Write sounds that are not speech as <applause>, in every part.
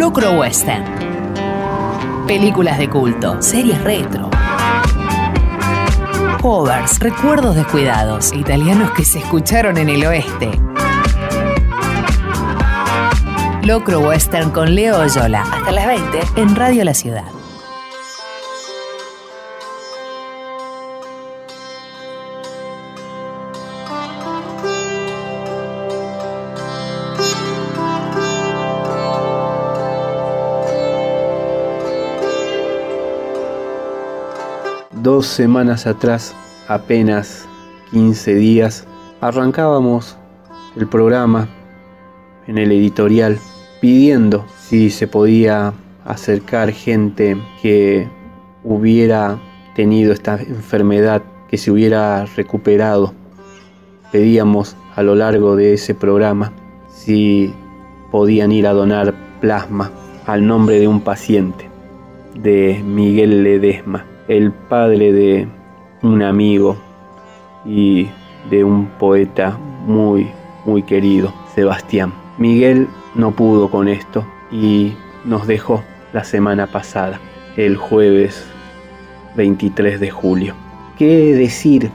Locro Western. Películas de culto, series retro. Covers, recuerdos descuidados, italianos que se escucharon en el oeste. Locro Western con Leo Oyola. Hasta las 20 en Radio La Ciudad. Dos semanas atrás, apenas 15 días, arrancábamos el programa en el editorial pidiendo si se podía acercar gente que hubiera tenido esta enfermedad, que se hubiera recuperado. Pedíamos a lo largo de ese programa si podían ir a donar plasma al nombre de un paciente, de Miguel Ledesma, el padre de un amigo y de un poeta muy, muy querido, Sebastián. Miguel no pudo con esto y nos dejó la semana pasada, el jueves 23 de julio. ¿Qué decir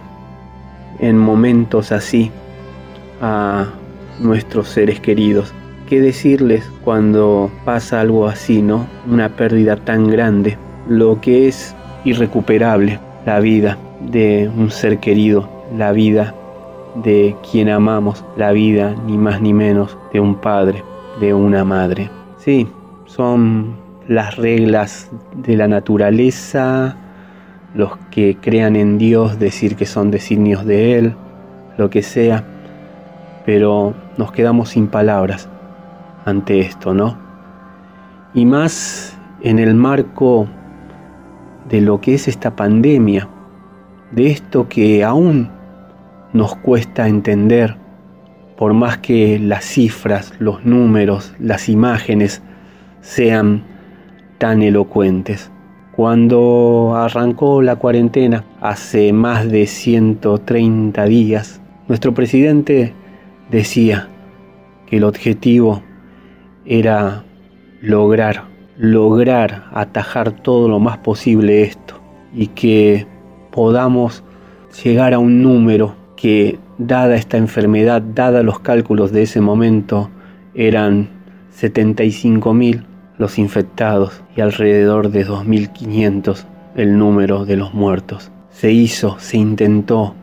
en momentos así a nuestros seres queridos? ¿Qué decirles cuando pasa algo así, no? Una pérdida tan grande, lo que es irrecuperable, la vida de un ser querido, la vida de quien amamos, la vida ni más ni menos de un padre, de una madre. Sí, son las reglas de la naturaleza, los que crean en Dios decir que son designios de Él, lo que sea, pero nos quedamos sin palabras ante esto, ¿no? Y más en el marco de lo que es esta pandemia, de esto que aún nos cuesta entender, por más que las cifras, los números, las imágenes sean tan elocuentes. Cuando arrancó la cuarentena, hace más de 130 días, nuestro presidente decía que el objetivo era lograr, lograr atajar todo lo más posible esto y que podamos llegar a un número que dada esta enfermedad, dada los cálculos de ese momento, eran 75.000 los infectados y alrededor de 2.500 el número de los muertos. Se hizo, se intentó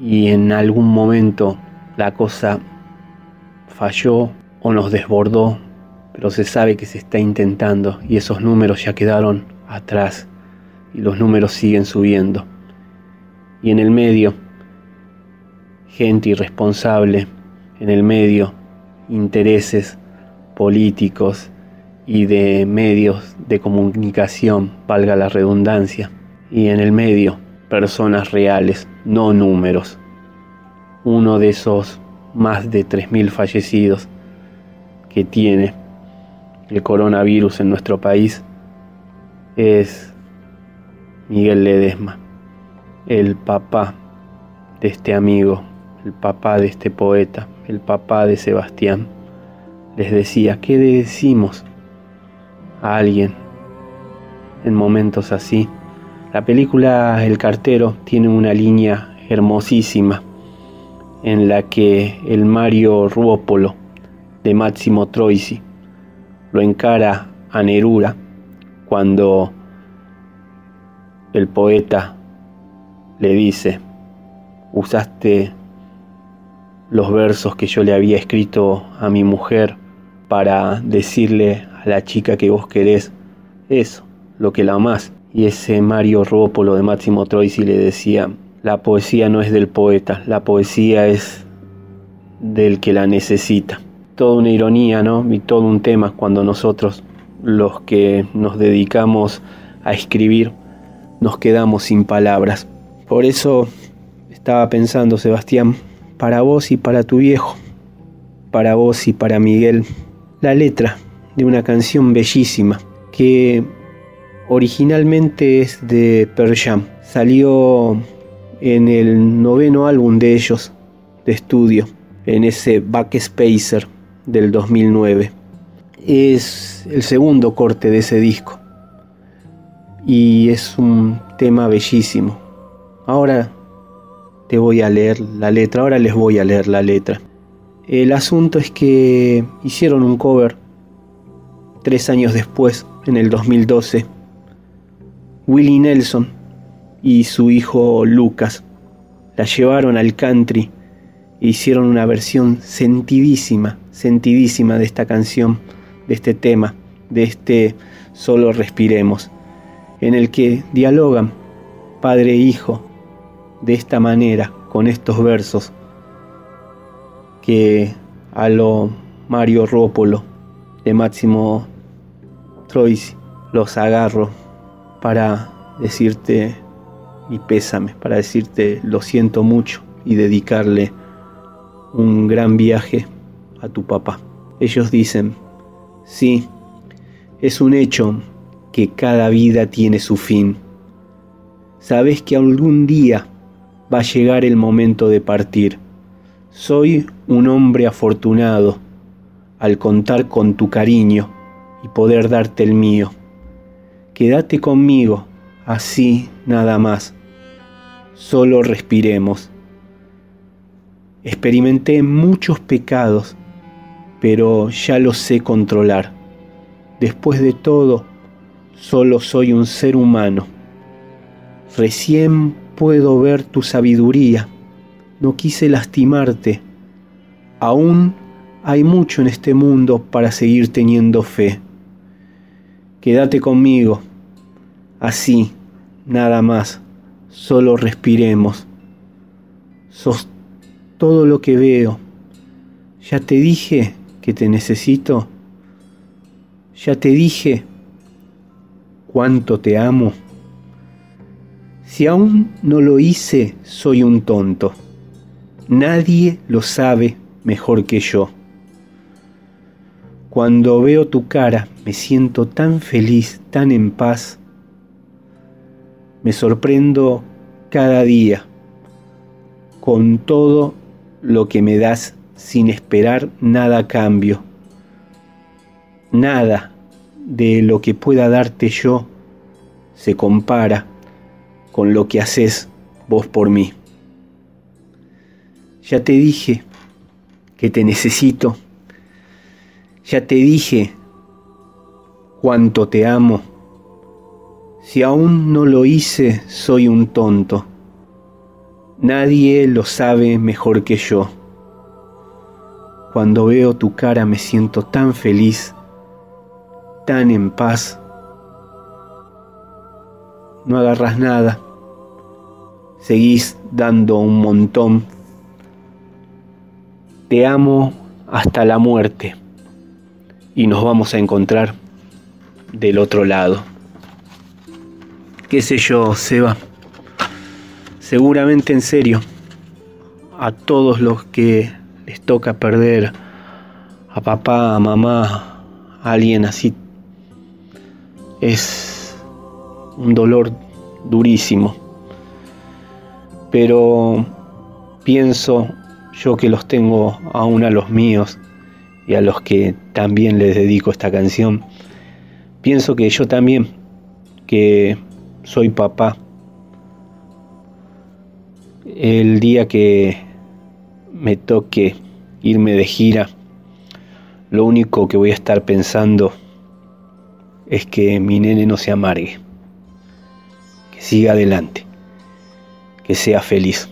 y en algún momento la cosa falló o nos desbordó, pero se sabe que se está intentando y esos números ya quedaron atrás y los números siguen subiendo. Y en el medio, gente irresponsable en el medio, intereses políticos y de medios de comunicación, valga la redundancia, y en el medio personas reales, no números. Uno de esos más de 3.000 fallecidos que tiene el coronavirus en nuestro país es Miguel Ledesma, el papá de este amigo el papá de este poeta, el papá de Sebastián, les decía, ¿qué decimos a alguien en momentos así? La película El cartero tiene una línea hermosísima en la que el Mario Ruopolo de Máximo Troisi lo encara a Nerura cuando el poeta le dice, usaste los versos que yo le había escrito a mi mujer para decirle a la chica que vos querés eso, lo que la amás. Y ese Mario Rópolo de Máximo Troisi le decía, la poesía no es del poeta, la poesía es del que la necesita. Toda una ironía, ¿no? Y todo un tema cuando nosotros, los que nos dedicamos a escribir, nos quedamos sin palabras. Por eso estaba pensando, Sebastián, para vos y para tu viejo, para vos y para Miguel, la letra de una canción bellísima que originalmente es de Pearl Jam. Salió en el noveno álbum de ellos de estudio, en ese Backspacer del 2009. es el segundo corte de ese disco y es un tema bellísimo. Ahora te voy a leer la letra, ahora les voy a leer la letra. El asunto es que hicieron un cover tres años después, en el 2012. Willie Nelson y su hijo Lucas la llevaron al country e hicieron una versión sentidísima, sentidísima de esta canción, de este tema, de este Solo Respiremos, en el que dialogan padre e hijo de esta manera, con estos versos, que a lo Mario Rópolo de Máximo Troisi los agarro para decirte mi pésame, para decirte lo siento mucho y dedicarle un gran viaje a tu papá. Ellos dicen, sí, es un hecho que cada vida tiene su fin. Sabes que algún día va a llegar el momento de partir. Soy un hombre afortunado al contar con tu cariño y poder darte el mío. Quédate conmigo, así nada más. Solo respiremos. Experimenté muchos pecados, pero ya los sé controlar. Después de todo, solo soy un ser humano. Recién puedo ver tu sabiduría. No quise lastimarte. Aún hay mucho en este mundo para seguir teniendo fe. Quédate conmigo. Así, nada más. Solo respiremos. Sos todo lo que veo. Ya te dije que te necesito. Ya te dije cuánto te amo. Si aún no lo hice, soy un tonto. Nadie lo sabe mejor que yo. Cuando veo tu cara me siento tan feliz, tan en paz. Me sorprendo cada día con todo lo que me das sin esperar nada a cambio. Nada de lo que pueda darte yo se compara con lo que haces vos por mí. Ya te dije que te necesito. Ya te dije cuánto te amo. Si aún no lo hice, soy un tonto. Nadie lo sabe mejor que yo. Cuando veo tu cara me siento tan feliz, tan en paz. No agarras nada, seguís dando un montón. Te amo hasta la muerte y nos vamos a encontrar del otro lado. ¿Qué sé yo, Seba? Seguramente en serio, a todos los que les toca perder a papá, a mamá, a alguien así, es un dolor durísimo. Pero pienso yo que los tengo aún a los míos y a los que también les dedico esta canción, pienso que yo también, que soy papá, el día que me toque irme de gira, lo único que voy a estar pensando es que mi nene no se amargue, que siga adelante que sea feliz.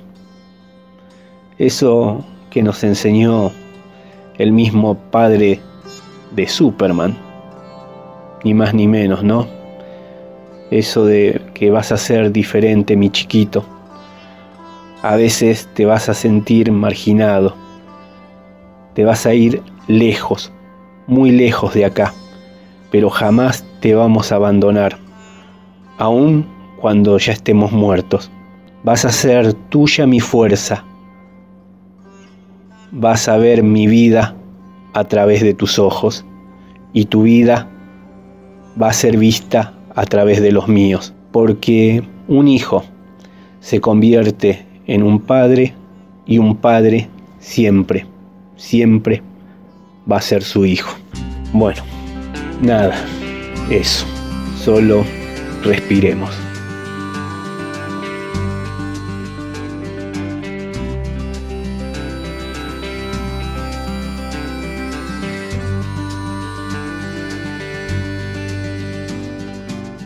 Eso que nos enseñó el mismo padre de Superman, ni más ni menos, ¿no? Eso de que vas a ser diferente, mi chiquito. A veces te vas a sentir marginado, te vas a ir lejos, muy lejos de acá, pero jamás te vamos a abandonar, aun cuando ya estemos muertos. Vas a ser tuya mi fuerza. Vas a ver mi vida a través de tus ojos y tu vida va a ser vista a través de los míos. Porque un hijo se convierte en un padre y un padre siempre, siempre va a ser su hijo. Bueno, Nada, eso, solo respiremos.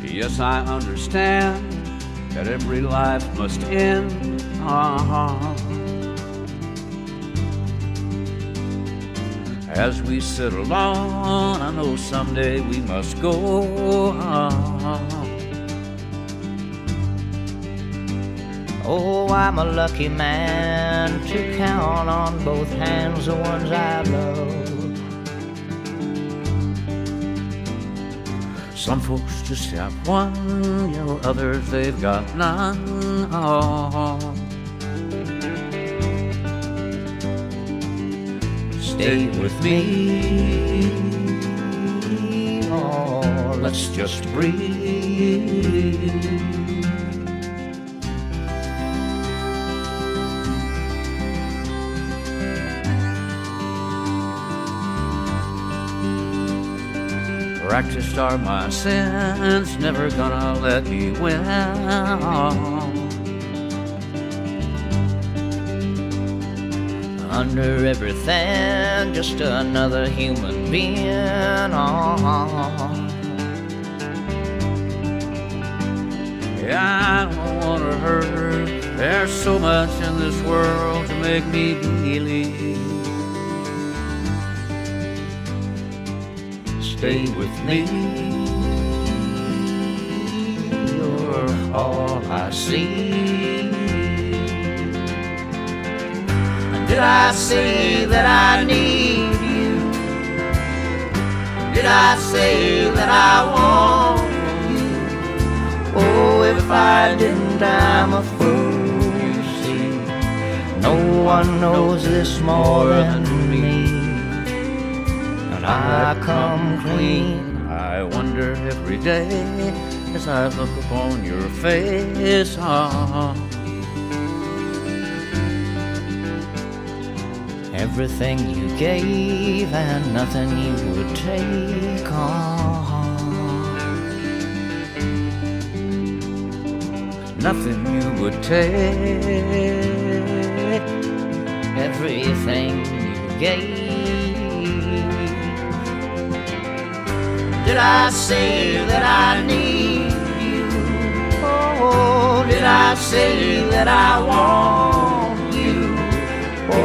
Yes, I understand that every life must end. <laughs> As we sit alone, I know someday we must go. Oh, I'm a lucky man to count on both hands the ones I love. Some folks just have one, you know, others they've got none. Oh. Stay with me. Oh, let's just breathe. Practiced are my sins, never gonna let me win. Under everything, just another human being. Oh. Yeah, I don't wanna hurt. There's so much in this world to make me believe. Stay with me. You're all I see. Did I say that I need you? Did I say that I want you? Oh, if I didn't, I'm a fool, you see. No one knows this more than me. And I come clean. I wonder every day as I look upon your face. ah. Everything you gave and nothing you would take on. nothing you would take. Everything you gave. Did I say that I need you? Oh, did I say that I want?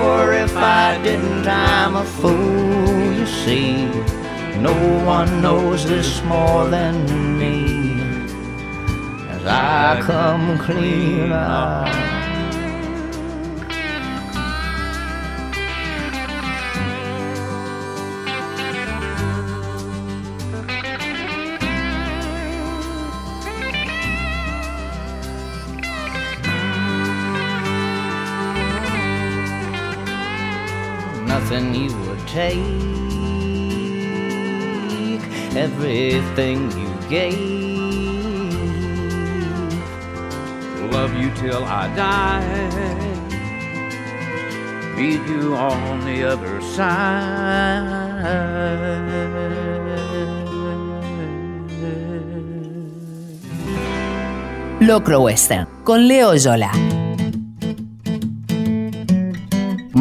Or if I didn't, I'm a fool, you see. No one knows this more than me. As I come clean out. Take, everything you gave. Love you till I die. Meet you on the other side. Locro Western con Leo Yola.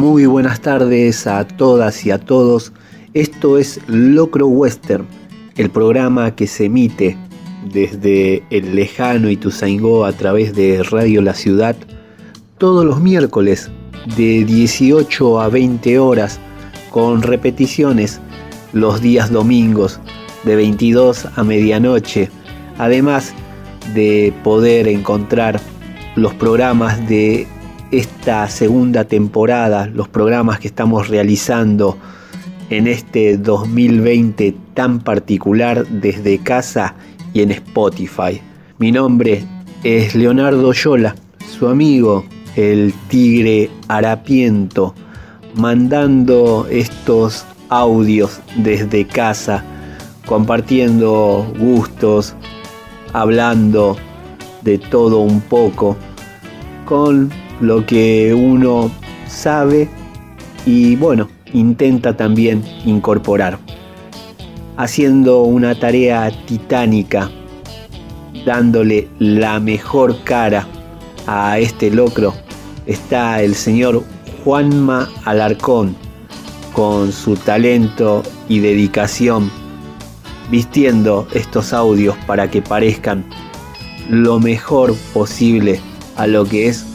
Muy buenas tardes a todas y a todos. Esto es Locro Western, el programa que se emite desde el lejano Ituzaingó a través de Radio La Ciudad todos los miércoles de 18 a 20 horas con repeticiones los días domingos de 22 a medianoche, además de poder encontrar los programas de esta segunda temporada, los programas que estamos realizando en este 2020 tan particular desde casa y en Spotify. Mi nombre es Leonardo Yola, su amigo, el tigre harapiento, mandando estos audios desde casa, compartiendo gustos, hablando de todo un poco, con lo que uno sabe y bueno, intenta también incorporar. haciendo una tarea titánica, dándole la mejor cara a este locro, está el señor Juanma Alarcón, con su talento y dedicación, vistiendo estos audios para que parezcan lo mejor posible a lo que es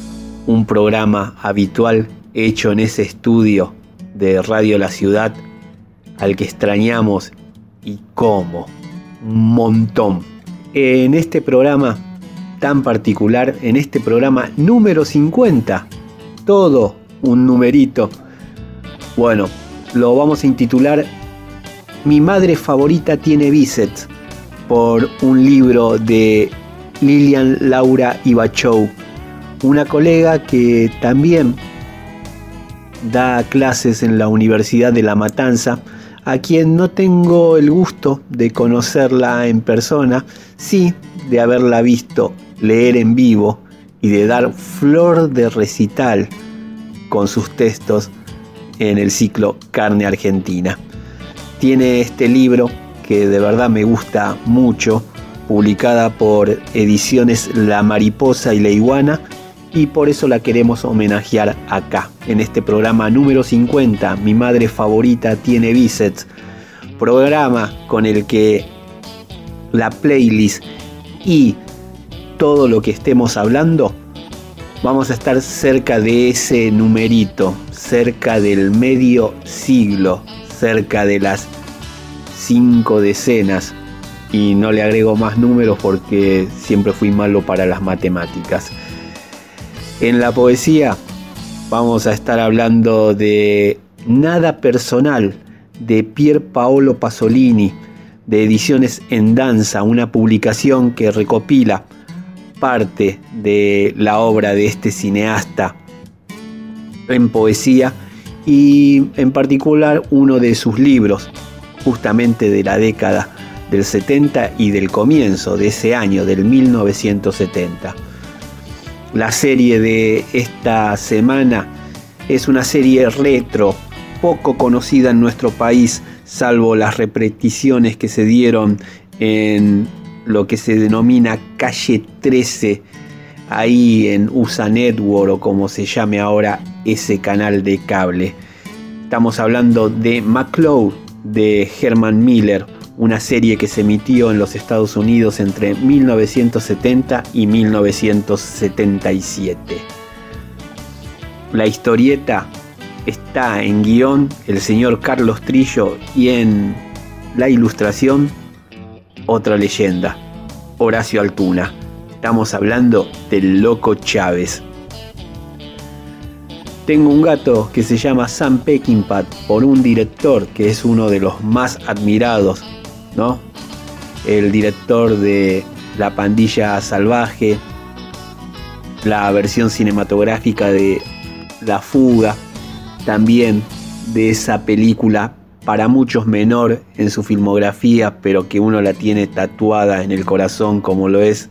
un programa habitual hecho en ese estudio de Radio La Ciudad al que extrañamos y cómo, un montón. En este programa tan particular, en este programa número 50, todo un numerito. Bueno, lo vamos a intitular Mi madre favorita tiene bíceps por un libro de Lilian Laura Ibachou, una colega que también da clases en la Universidad de La Matanza, a quien no tengo el gusto de conocerla en persona, sí de haberla visto leer en vivo y de dar flor de recital con sus textos en el ciclo Carne Argentina. Tiene este libro que de verdad me gusta mucho, publicada por Ediciones La Mariposa y la Iguana, y por eso la queremos homenajear acá, en este programa número 50, Mi Madre Favorita Tiene Bíceps, programa con el que la playlist y todo lo que estemos hablando, vamos a estar cerca de ese numerito, cerca del medio siglo, cerca de las cinco decenas. Y no le agrego más números porque siempre fui malo para las matemáticas. En la poesía vamos a estar hablando de Nada Personal de Pier Paolo Pasolini, de Ediciones en Danza, una publicación que recopila parte de la obra de este cineasta en poesía y en particular uno de sus libros, justamente de la década del 70 y del comienzo de ese año, del 1970. La serie de esta semana es una serie retro, poco conocida en nuestro país, salvo las repeticiones que se dieron en lo que se denomina calle 13 ahí en USA Network o como se llame ahora ese canal de cable. Estamos hablando de McCloud de Herman Miller, una serie que se emitió en los Estados Unidos entre 1970 y 1977. La historieta está en guion el señor Carlos Trillo y en la ilustración otra leyenda, Horacio Altuna. Estamos hablando del loco Chávez. Tengo un gato que se llama Sam Peckinpah por un director que es uno de los más admirados, ¿no? El director de La pandilla salvaje, la versión cinematográfica de La fuga, también de esa película para muchos menor en su filmografía, pero que uno la tiene tatuada en el corazón como lo es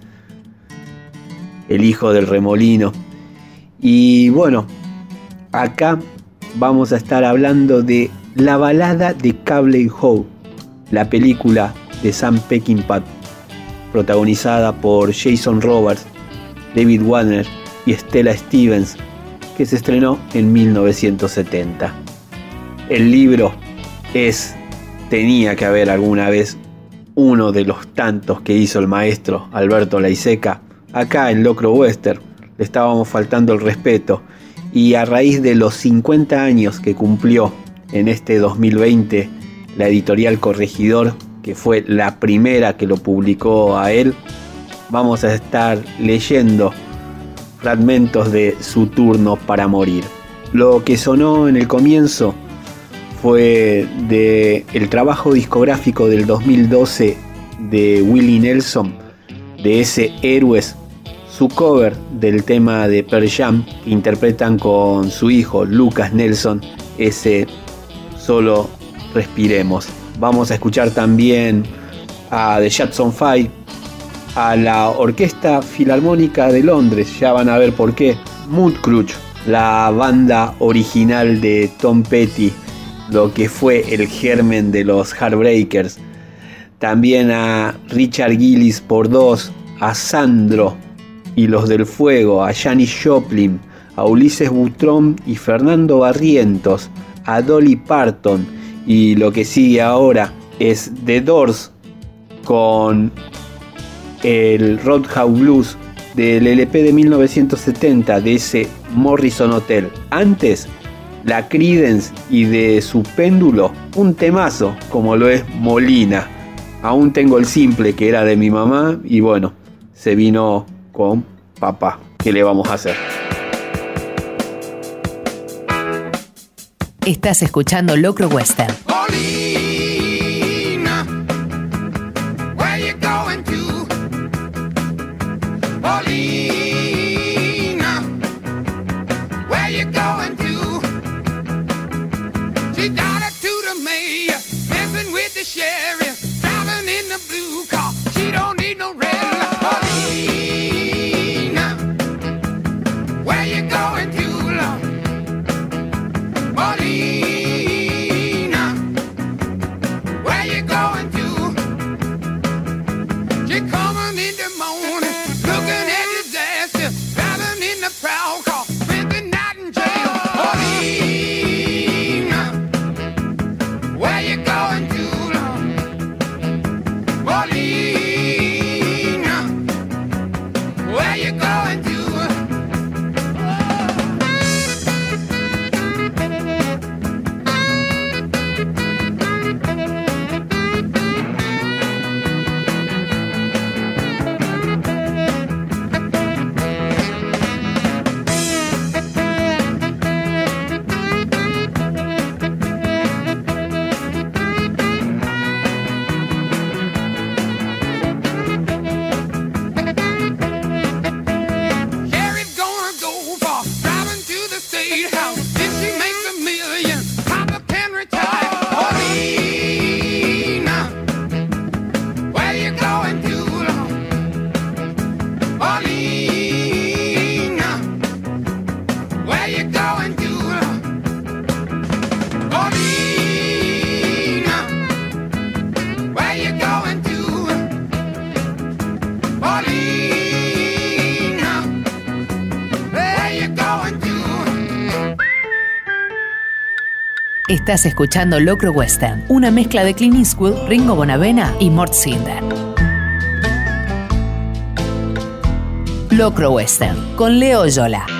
el hijo del remolino. Y bueno, acá vamos a estar hablando de La balada de Cable Howe, la película de Sam Peckinpah, protagonizada por Jason Roberts, David Warner y Stella Stevens, que se estrenó en 1970. El libro es, tenía que haber alguna vez uno de los tantos que hizo el maestro Alberto Laiseca acá en Locro Western. Le estábamos faltando el respeto. Y a raíz de los 50 años que cumplió en este 2020 la editorial Corregidor, que fue la primera que lo publicó a él, vamos a estar leyendo fragmentos de su turno para morir. Lo que sonó en el comienzo fue de el trabajo discográfico del 2012 de Willie Nelson, de ese Héroes, su cover del tema de Pearl Jam que interpretan con su hijo Lucas Nelson, ese Solo Respiremos. Vamos a escuchar también a The Jackson Five, a la Orquesta Filarmónica de Londres, ya van a ver por qué, Mood Crutch, la banda original de Tom Petty, lo que fue el germen de los Heartbreakers, también a Richard Gillis por dos, a Sandro y los del Fuego, a Janis Joplin, a Ulises Butrón y Fernando Barrientos, a Dolly Parton y lo que sigue ahora es The Doors con el Roadhouse Blues del LP de 1970 de ese Morrison Hotel. Antes, la Credence y de su péndulo, un temazo como lo es Molina. Aún tengo el simple que era de mi mamá y bueno, se vino con papá. ¿Qué le vamos a hacer? Estás escuchando Locro Western. Estás escuchando Locro Western, una mezcla de Clint Eastwood, Ringo Bonavena y Mort Cinder. Locro Western, con Leo Yola.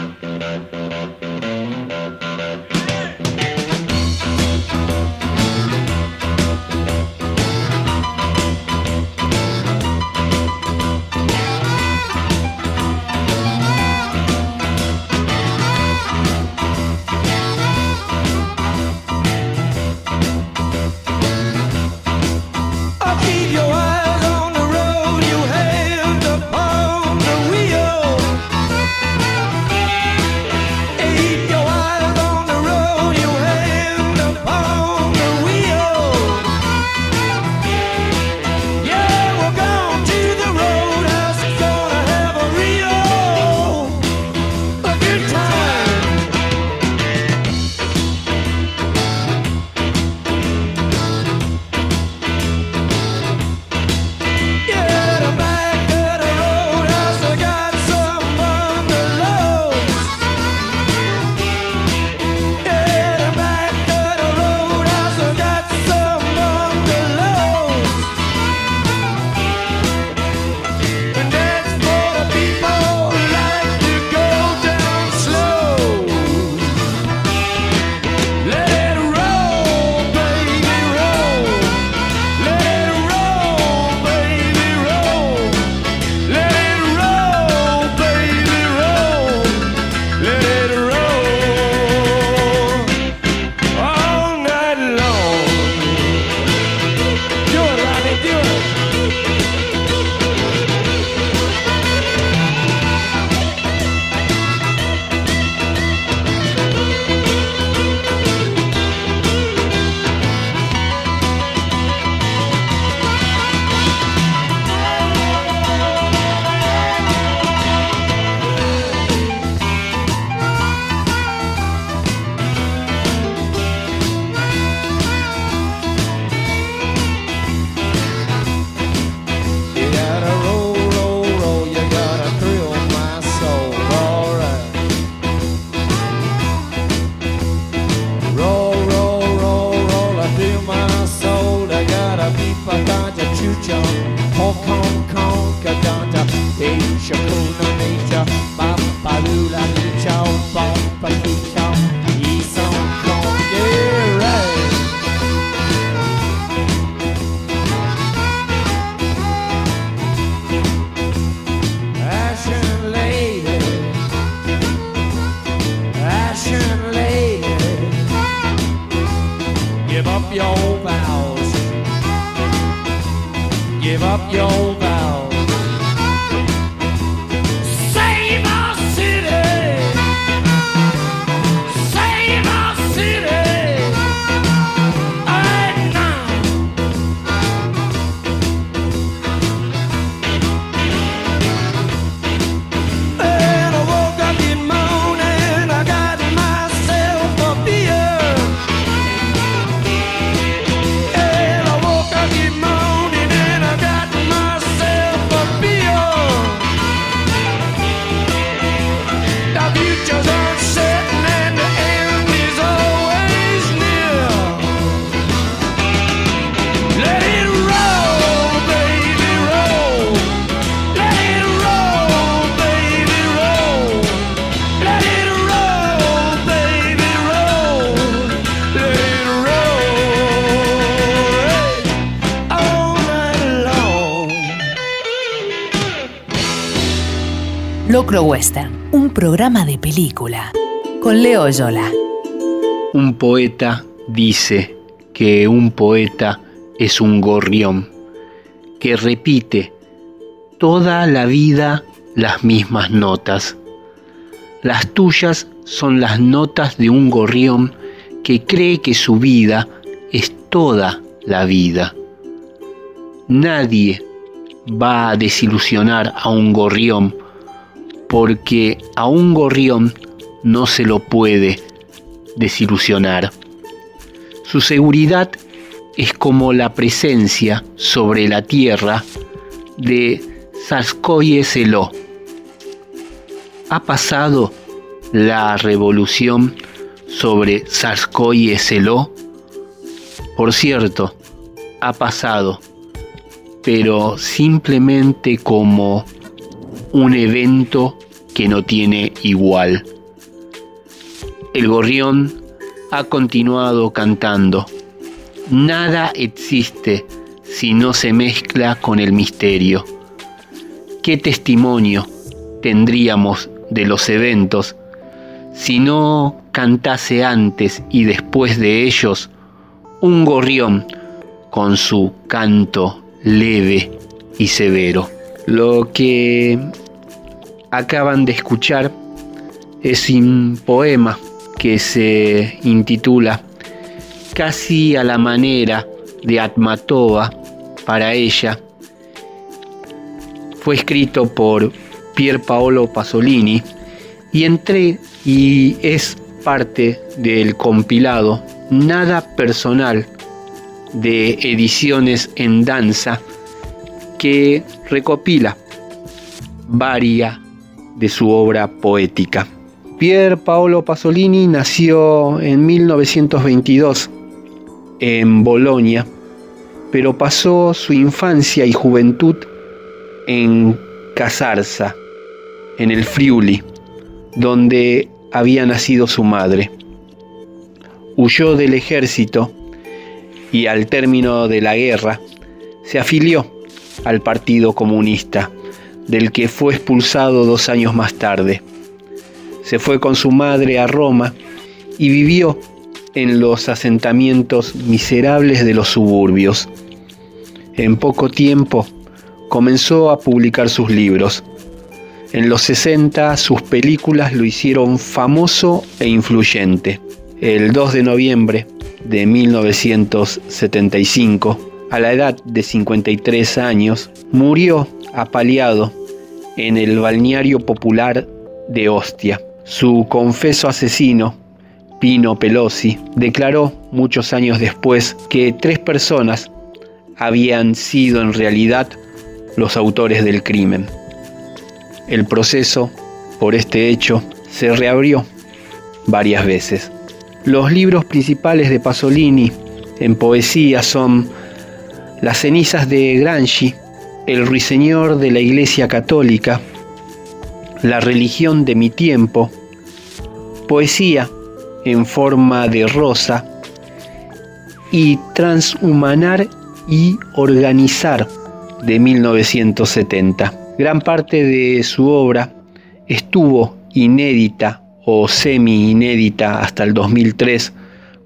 Locro Western, un programa de película. Con Leo Yola. Un poeta dice que un poeta es un gorrión que repite toda la vida las mismas notas. Las tuyas son las notas de un gorrión que cree que su vida es toda la vida. Nadie va a desilusionar a un gorrión porque a un gorrión no se lo puede desilusionar. Su seguridad es como la presencia sobre la tierra de Sarskoye Seló. Ha pasado la revolución sobre Sarskoye Seló. Por cierto, ha pasado, pero simplemente como un evento que no tiene igual. El gorrión ha continuado cantando. Nada existe si no se mezcla con el misterio. ¿Qué testimonio tendríamos de los eventos si no cantase antes y después de ellos un gorrión con su canto leve y severo? Lo que acaban de escuchar es un poema que se intitula Casi a la manera de Atmatova para ella. Fue escrito por Pier Paolo Pasolini y entré y es parte del compilado Nada Personal de Ediciones en Danza que recopila varias de su obra poética. Pier Paolo Pasolini nació en 1922 en Bolonia, pero pasó su infancia y juventud en Casarza, en el Friuli, donde había nacido su madre. Huyó del ejército y al término de la guerra se afilió al Partido Comunista, del que fue expulsado dos años más tarde. Se fue con su madre a Roma y vivió en los asentamientos miserables de los suburbios. En poco tiempo comenzó a publicar sus libros. En los 60 sus películas lo hicieron famoso e influyente. El 2 de noviembre de 1975, a la edad de 53 años, murió apaleado en el balneario popular de Ostia. Su confeso asesino, Pino Pelosi, declaró muchos años después que tres personas habían sido en realidad los autores del crimen. El proceso por este hecho se reabrió varias veces. Los libros principales de Pasolini en poesía son Las cenizas de Gramsci, El ruiseñor de la Iglesia Católica, La religión de mi tiempo, Poesía en forma de rosa y Transhumanar y Organizar de 1970. Gran parte de su obra estuvo inédita o semi-inédita hasta el 2003,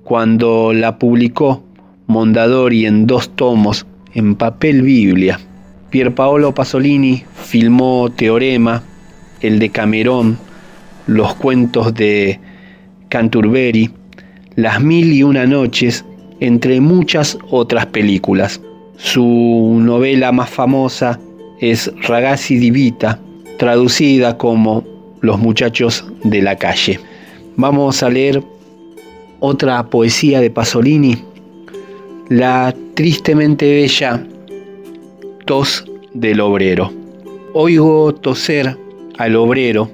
cuando la publicó Mondadori en dos tomos en papel Biblia. Pierpaolo Pasolini filmó Teorema, el de Camerón, los cuentos de Canturberry, Las Mil y Una Noches, entre muchas otras películas. Su novela más famosa es Ragazzi di Vita, traducida como Los muchachos de la calle. Vamos a leer otra poesía de Pasolini, la tristemente bella tos del obrero. Oigo toser al obrero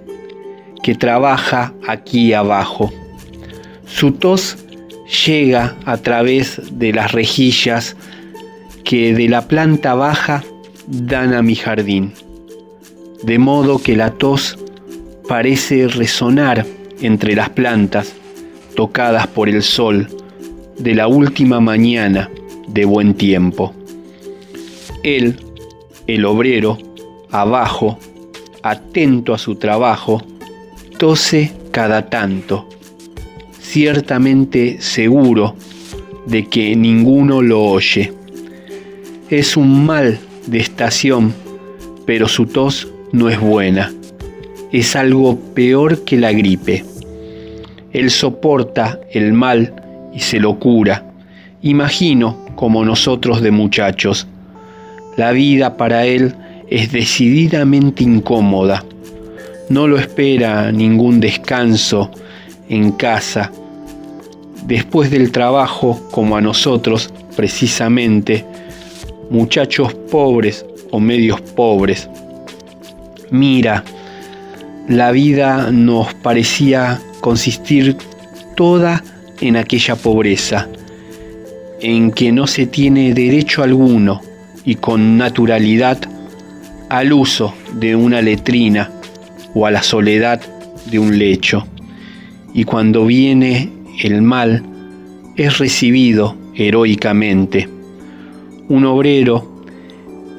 que trabaja aquí abajo. Su tos llega a través de las rejillas que de la planta baja dan a mi jardín de modo que la tos parece resonar entre las plantas tocadas por el sol de la última mañana de buen tiempo. Él, el obrero, abajo, atento a su trabajo, tose cada tanto, ciertamente seguro de que ninguno lo oye. Es un mal de estación, pero su tos no es buena. Es algo peor que la gripe. Él soporta el mal y se lo cura. Imagino como nosotros de muchachos. La vida para él es decididamente incómoda. No lo espera ningún descanso en casa. Después del trabajo, como a nosotros, precisamente, muchachos pobres o medios pobres, Mira, la vida nos parecía consistir toda en aquella pobreza, en que no se tiene derecho alguno y con naturalidad al uso de una letrina o a la soledad de un lecho. Y cuando viene el mal, es recibido heroicamente. Un obrero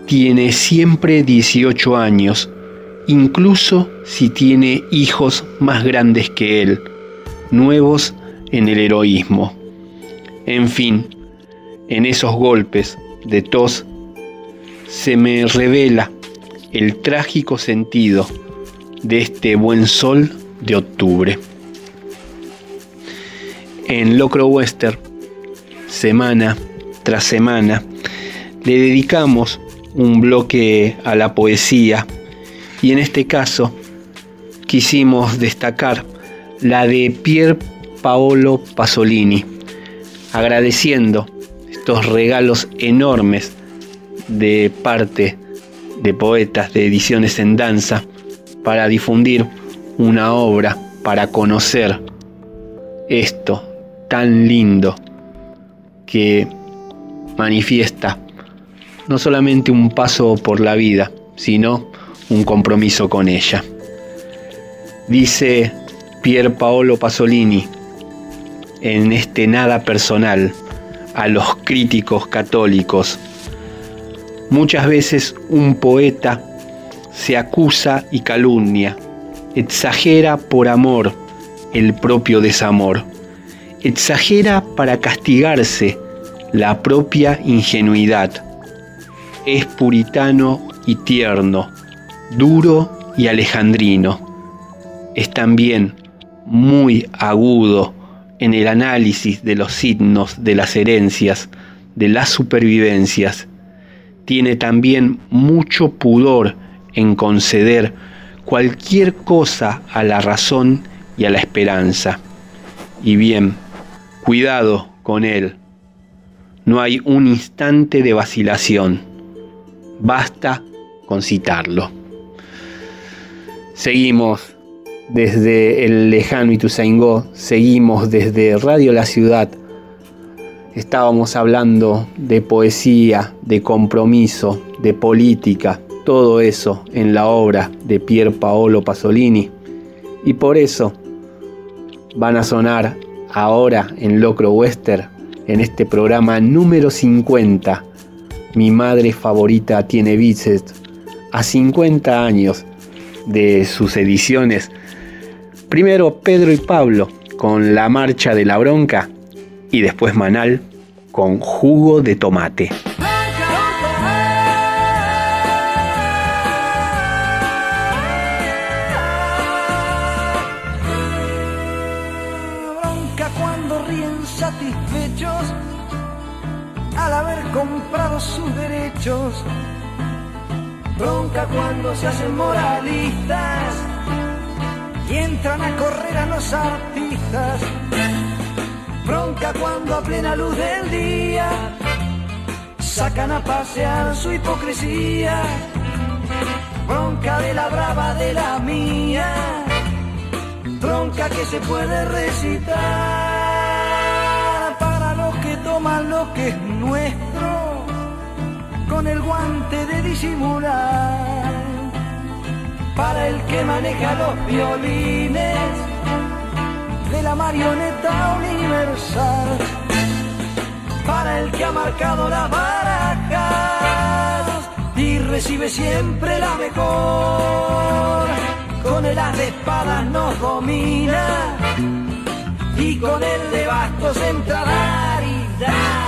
tiene siempre 18 años incluso si tiene hijos más grandes que él, nuevos en el heroísmo. En fin, en esos golpes de tos se me revela el trágico sentido de este buen sol de octubre. En Locro Western, semana tras semana, le dedicamos un bloque a la poesía y en este caso quisimos destacar la de Pier Paolo Pasolini, agradeciendo estos regalos enormes de parte de poetas de ediciones en danza para difundir una obra, para conocer esto tan lindo que manifiesta no solamente un paso por la vida, sino un compromiso con ella. Dice Pier Paolo Pasolini en este nada personal a los críticos católicos. Muchas veces un poeta se acusa y calumnia, exagera por amor el propio desamor, exagera para castigarse la propia ingenuidad. Es puritano y tierno, duro y alejandrino. Es también muy agudo en el análisis de los signos de las herencias, de las supervivencias. Tiene también mucho pudor en conceder cualquier cosa a la razón y a la esperanza. Y bien, cuidado con él. No hay un instante de vacilación. Basta con citarlo. Seguimos desde el lejano Ituzaingó, seguimos desde Radio La Ciudad, Estábamos hablando de poesía, de compromiso, de política, todo eso en la obra de Pier Paolo Pasolini. Y por eso van a sonar ahora en Locro Western, en este programa número 50. Mi madre favorita tiene bíceps. A 50 años de sus ediciones. Primero Pedro y Pablo con La Marcha de la Bronca y después Manal con Jugo de Tomate. Sus derechos. Bronca cuando se hacen moralistas y entran a correr a los artistas. Bronca cuando a plena luz del día sacan a pasear su hipocresía. Bronca de la brava de la mía. Bronca que se puede recitar para los que toman lo que es nuestro con el guante de disimular para el que maneja los violines de la marioneta universal, para el que ha marcado las barajas y recibe siempre la mejor. Con el as de espadas nos domina y con el de bastos entra dar y dar y dar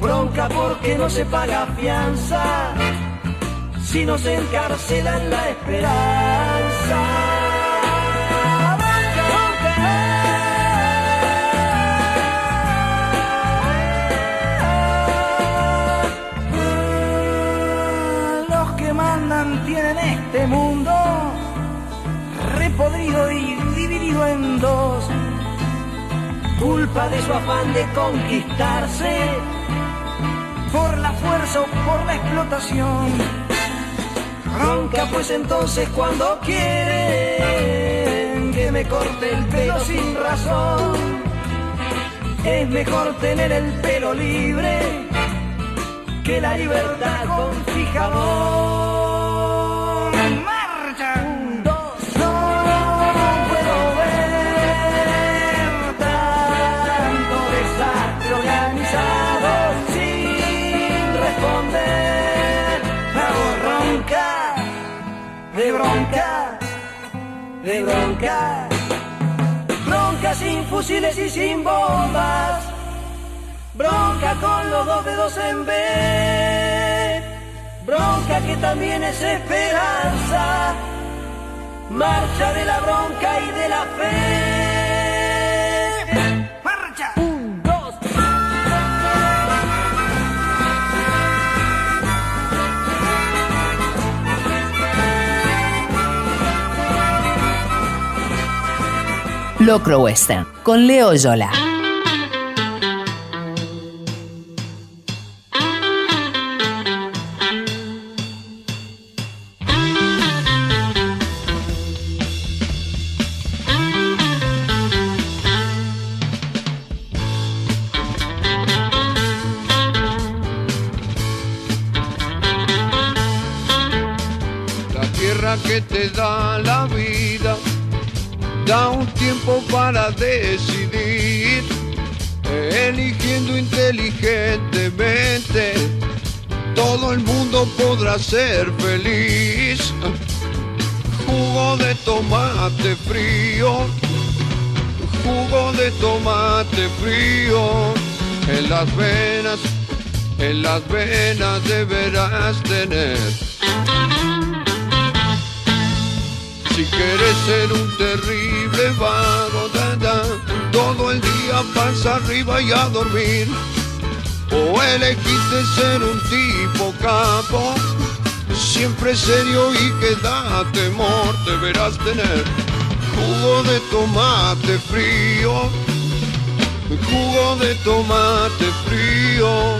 Bronca porque no se paga fianza, si no se encarcela en la esperanza. Los que mandan tienen este mundo repodrido y dividido en dos. Culpa de su afán de conquistarse por la fuerza o por la explotación. Ronca pues entonces cuando quieren que me corte el pelo sin razón. Es mejor tener el pelo libre que la libertad con fijador. Bronca, de bronca. Bronca sin fusiles y sin bombas. Bronca con los dos dedos en B. Bronca que también es esperanza. Marcha de la bronca y de la fe. Locro Western con Leo Yola. Venas deberás tener. Si quieres ser un terrible vago, todo el día pasa arriba y a dormir. O elegiste ser un tipo capo, siempre serio y que da temor, deberás tener jugo de tomate frío, jugo de tomate frío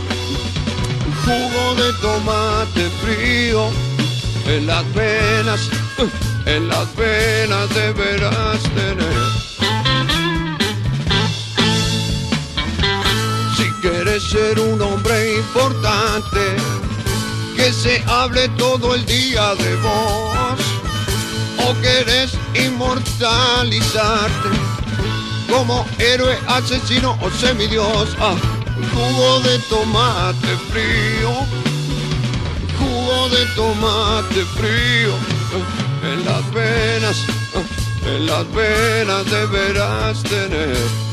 jugo de tomate frío en las venas, en las venas deberás tener. Si quieres ser un hombre importante, que se hable todo el día de vos, o querés inmortalizarte como héroe, asesino o semidios. Ah, jugo de tomate frío, jugo de tomate frío, en las venas, en las venas deberás tener.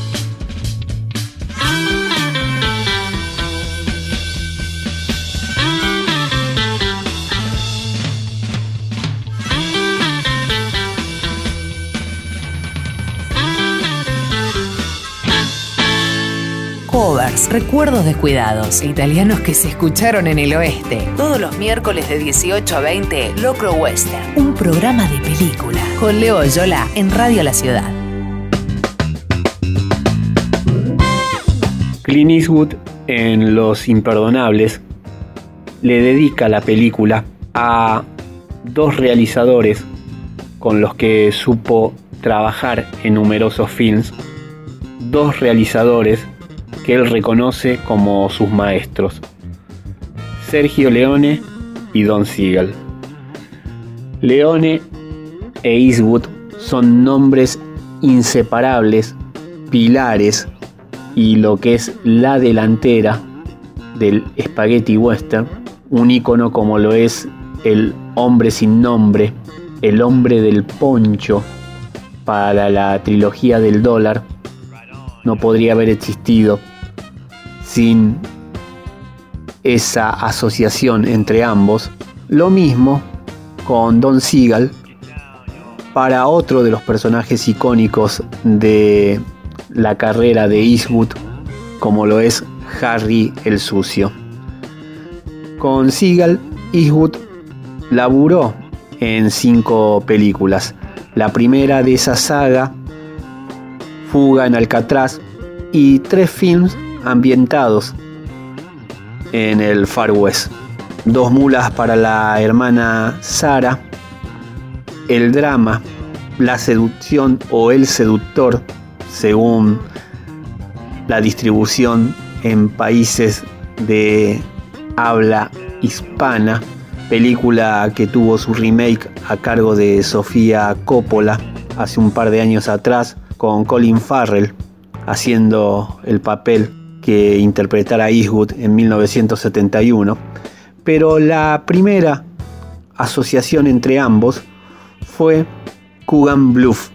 Covers, recuerdos descuidados, italianos que se escucharon en el oeste. Todos los miércoles de 18 a 20, Locro Western, un programa de película, con Leo Yola en Radio La Ciudad. Clint Eastwood en Los Imperdonables le dedica la película a dos realizadores con los que supo trabajar en numerosos films, dos realizadores que él reconoce como sus maestros, Sergio Leone y Don Siegel. Leone e Eastwood son nombres inseparables, pilares y lo que es la delantera del spaghetti western, un icono como lo es el hombre sin nombre, el hombre del poncho para la trilogía del dólar, no podría haber existido sin esa asociación entre ambos. Lo mismo con Don Siegel para otro de los personajes icónicos de la carrera de Eastwood, como lo es Harry el Sucio. Con Siegel, Eastwood laburó en cinco películas. La primera de esa saga, Fuga en Alcatraz, y tres films ambientados en el Far West. Dos mulas para la hermana Sara, el drama, la seducción o el seductor, según la distribución en países de habla hispana, película que tuvo su remake a cargo de Sofía Coppola hace un par de años atrás con Colin Farrell haciendo el papel que interpretara Eastwood en 1971, pero la primera asociación entre ambos fue Kugan Bluff,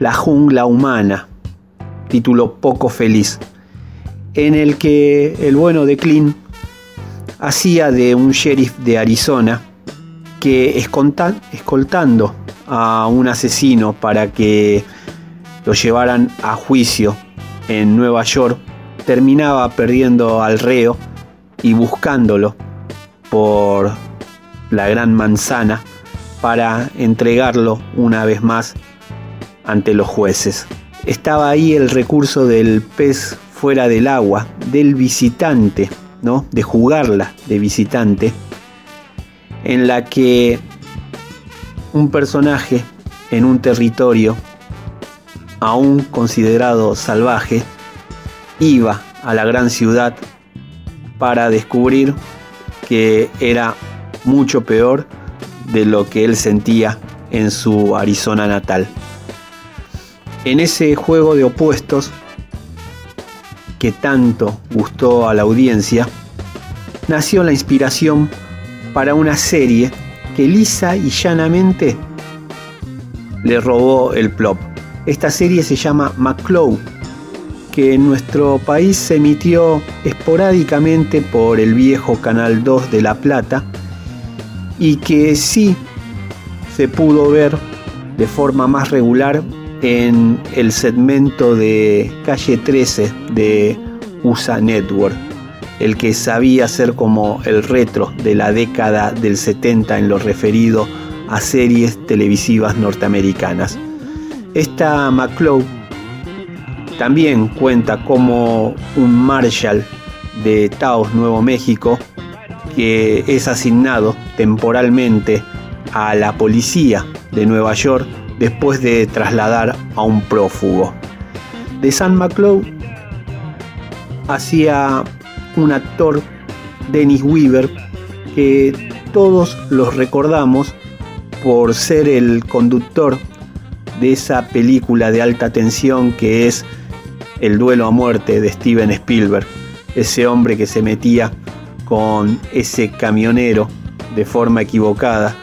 La jungla humana, título poco feliz, en el que el bueno de Clint hacía de un sheriff de Arizona que escoltando a un asesino para que lo llevaran a juicio en Nueva York, terminaba perdiendo al reo y buscándolo por la gran manzana para entregarlo una vez más ante los jueces. Estaba ahí el recurso del pez fuera del agua, del visitante, ¿no? De jugarla de visitante, en la que un personaje en un territorio aún considerado salvaje iba a la gran ciudad para descubrir que era mucho peor de lo que él sentía en su Arizona natal. En ese juego de opuestos que tanto gustó a la audiencia, nació la inspiración para una serie que lisa y llanamente le robó el plop. Esta serie se llama McClow, que en nuestro país se emitió esporádicamente por el viejo Canal 2 de La Plata y que sí se pudo ver de forma más regular en el segmento de calle 13 de USA Network, el que sabía ser como el retro de la década del 70 en lo referido a series televisivas norteamericanas. Esta McClough también cuenta como un Marshall de Taos, Nuevo México, que es asignado temporalmente a la policía de Nueva York después de trasladar a un prófugo. De San McClough hacía un actor, Dennis Weaver, que todos los recordamos por ser el conductor de esa película de alta tensión que es El duelo a muerte de Steven Spielberg, ese hombre que se metía con ese camionero de forma equivocada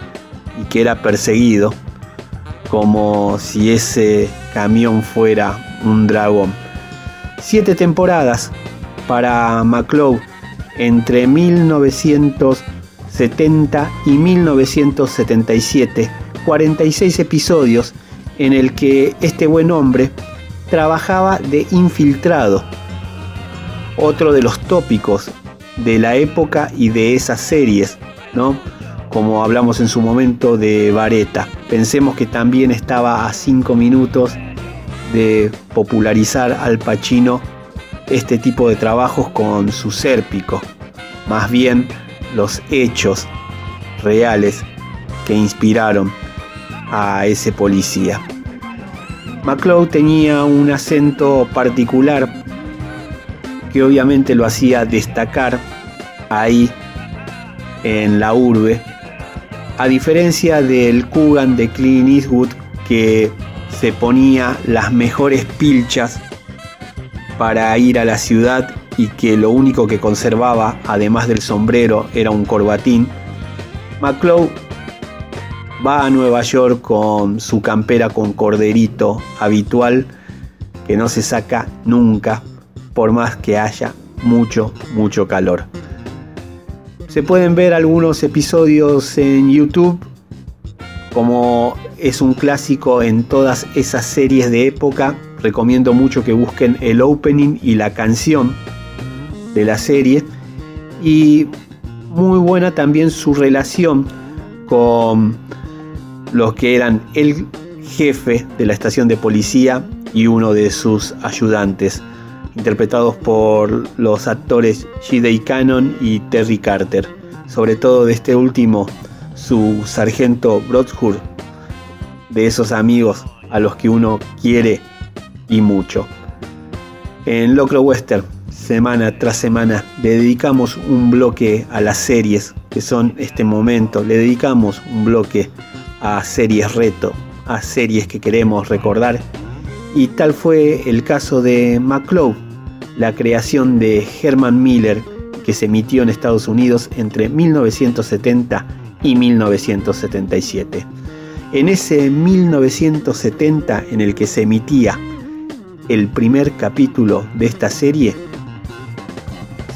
y que era perseguido como si ese camión fuera un dragón. Siete temporadas para McClough entre 1900 70 y 1977, 46 episodios en el que este buen hombre trabajaba de infiltrado. Otro de los tópicos de la época y de esas series, ¿no? Como hablamos en su momento de Vareta. Pensemos que también estaba a 5 minutos de popularizar al Pacino este tipo de trabajos con su Sérpico. Más bien los hechos reales que inspiraron a ese policía. McClough tenía un acento particular que obviamente lo hacía destacar ahí en la urbe, a diferencia del Coogan de Clint Eastwood que se ponía las mejores pilchas para ir a la ciudad y que lo único que conservaba, además del sombrero, era un corbatín, McClough va a Nueva York con su campera con corderito habitual que no se saca nunca por más que haya mucho, mucho calor. Se pueden ver algunos episodios en YouTube, como es un clásico en todas esas series de época, recomiendo mucho que busquen el opening y la canción de la serie y muy buena también su relación con los que eran el jefe de la estación de policía y uno de sus ayudantes, interpretados por los actores J.D. Cannon y Terry Carter, sobre todo de este último, su sargento Broadhurst, de esos amigos a los que uno quiere y mucho. En Locro Western semana tras semana le dedicamos un bloque a las series que son este momento, le dedicamos un bloque a series reto, a series que queremos recordar y tal fue el caso de McClough, la creación de Herman Miller que se emitió en Estados Unidos entre 1970 y 1977. En ese 1970 en el que se emitía el primer capítulo de esta serie,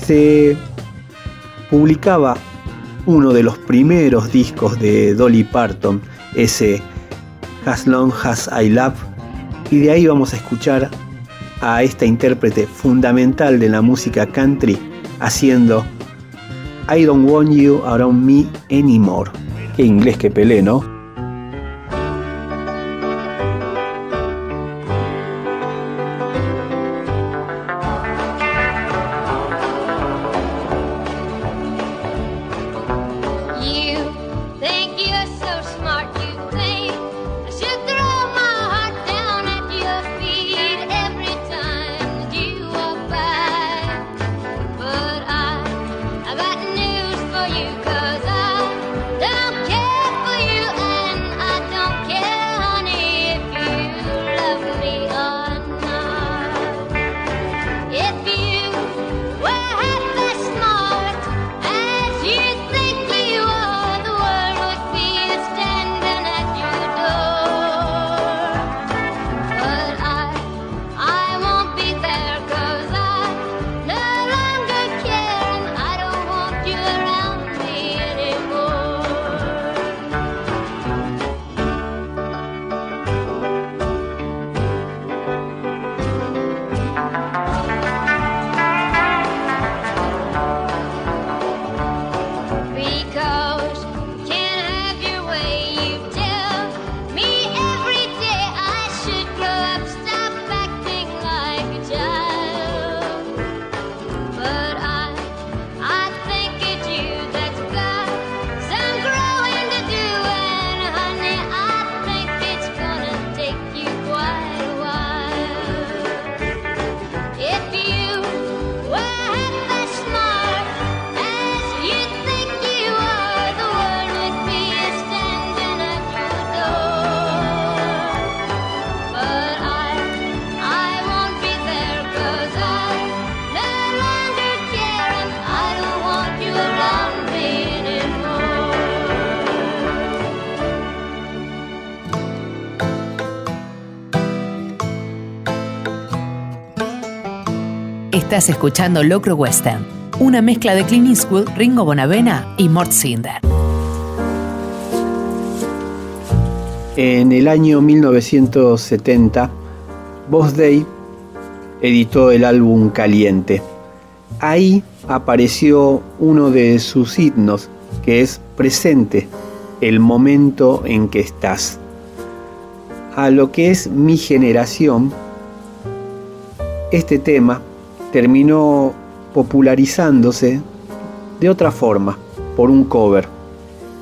se publicaba uno de los primeros discos de Dolly Parton, ese As Long As I Love, y de ahí vamos a escuchar a esta intérprete fundamental de la música country haciendo I Don't Want You Around Me Anymore. Qué inglés que pelé, ¿no? Estás escuchando Locro Western, una mezcla de Clint Eastwood, Ringo Bonavena y Mort Cinder. En el año 1970, Boss Day editó el álbum Caliente. Ahí apareció uno de sus himnos, que es Presente, el momento en que estás. A lo que es mi generación, este tema terminó popularizándose de otra forma, por un cover,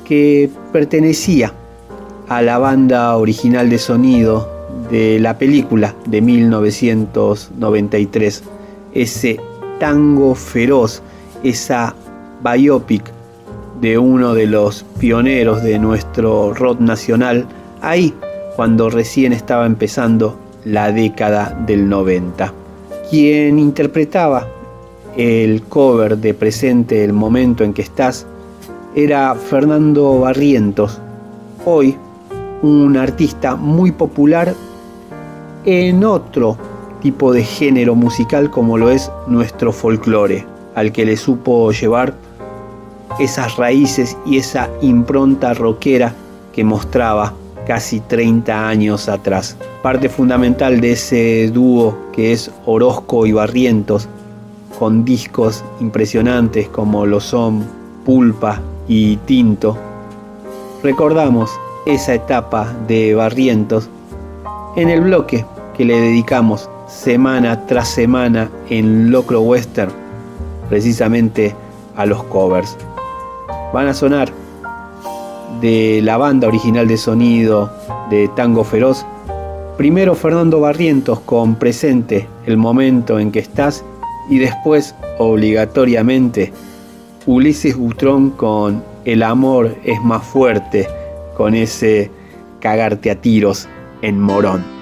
que pertenecía a la banda original de sonido de la película de 1993, ese tango feroz, esa biopic de uno de los pioneros de nuestro rock nacional, ahí cuando recién estaba empezando la década del 90. Quien interpretaba el cover de Presente el momento en que estás era Fernando Barrientos, hoy un artista muy popular en otro tipo de género musical como lo es nuestro folclore, al que le supo llevar esas raíces y esa impronta rockera que mostraba casi 30 años atrás. Parte fundamental de ese dúo que es Orozco y Barrientos, con discos impresionantes como lo son Pulpa y Tinto. Recordamos esa etapa de Barrientos en el bloque que le dedicamos semana tras semana en Locro Western, precisamente a los covers. Van a sonar de la banda original de sonido de Tango Feroz, primero Fernando Barrientos con Presente, el momento en que estás, y después, obligatoriamente, Ulises Butrón con El amor es más fuerte, con ese cagarte a tiros en Morón.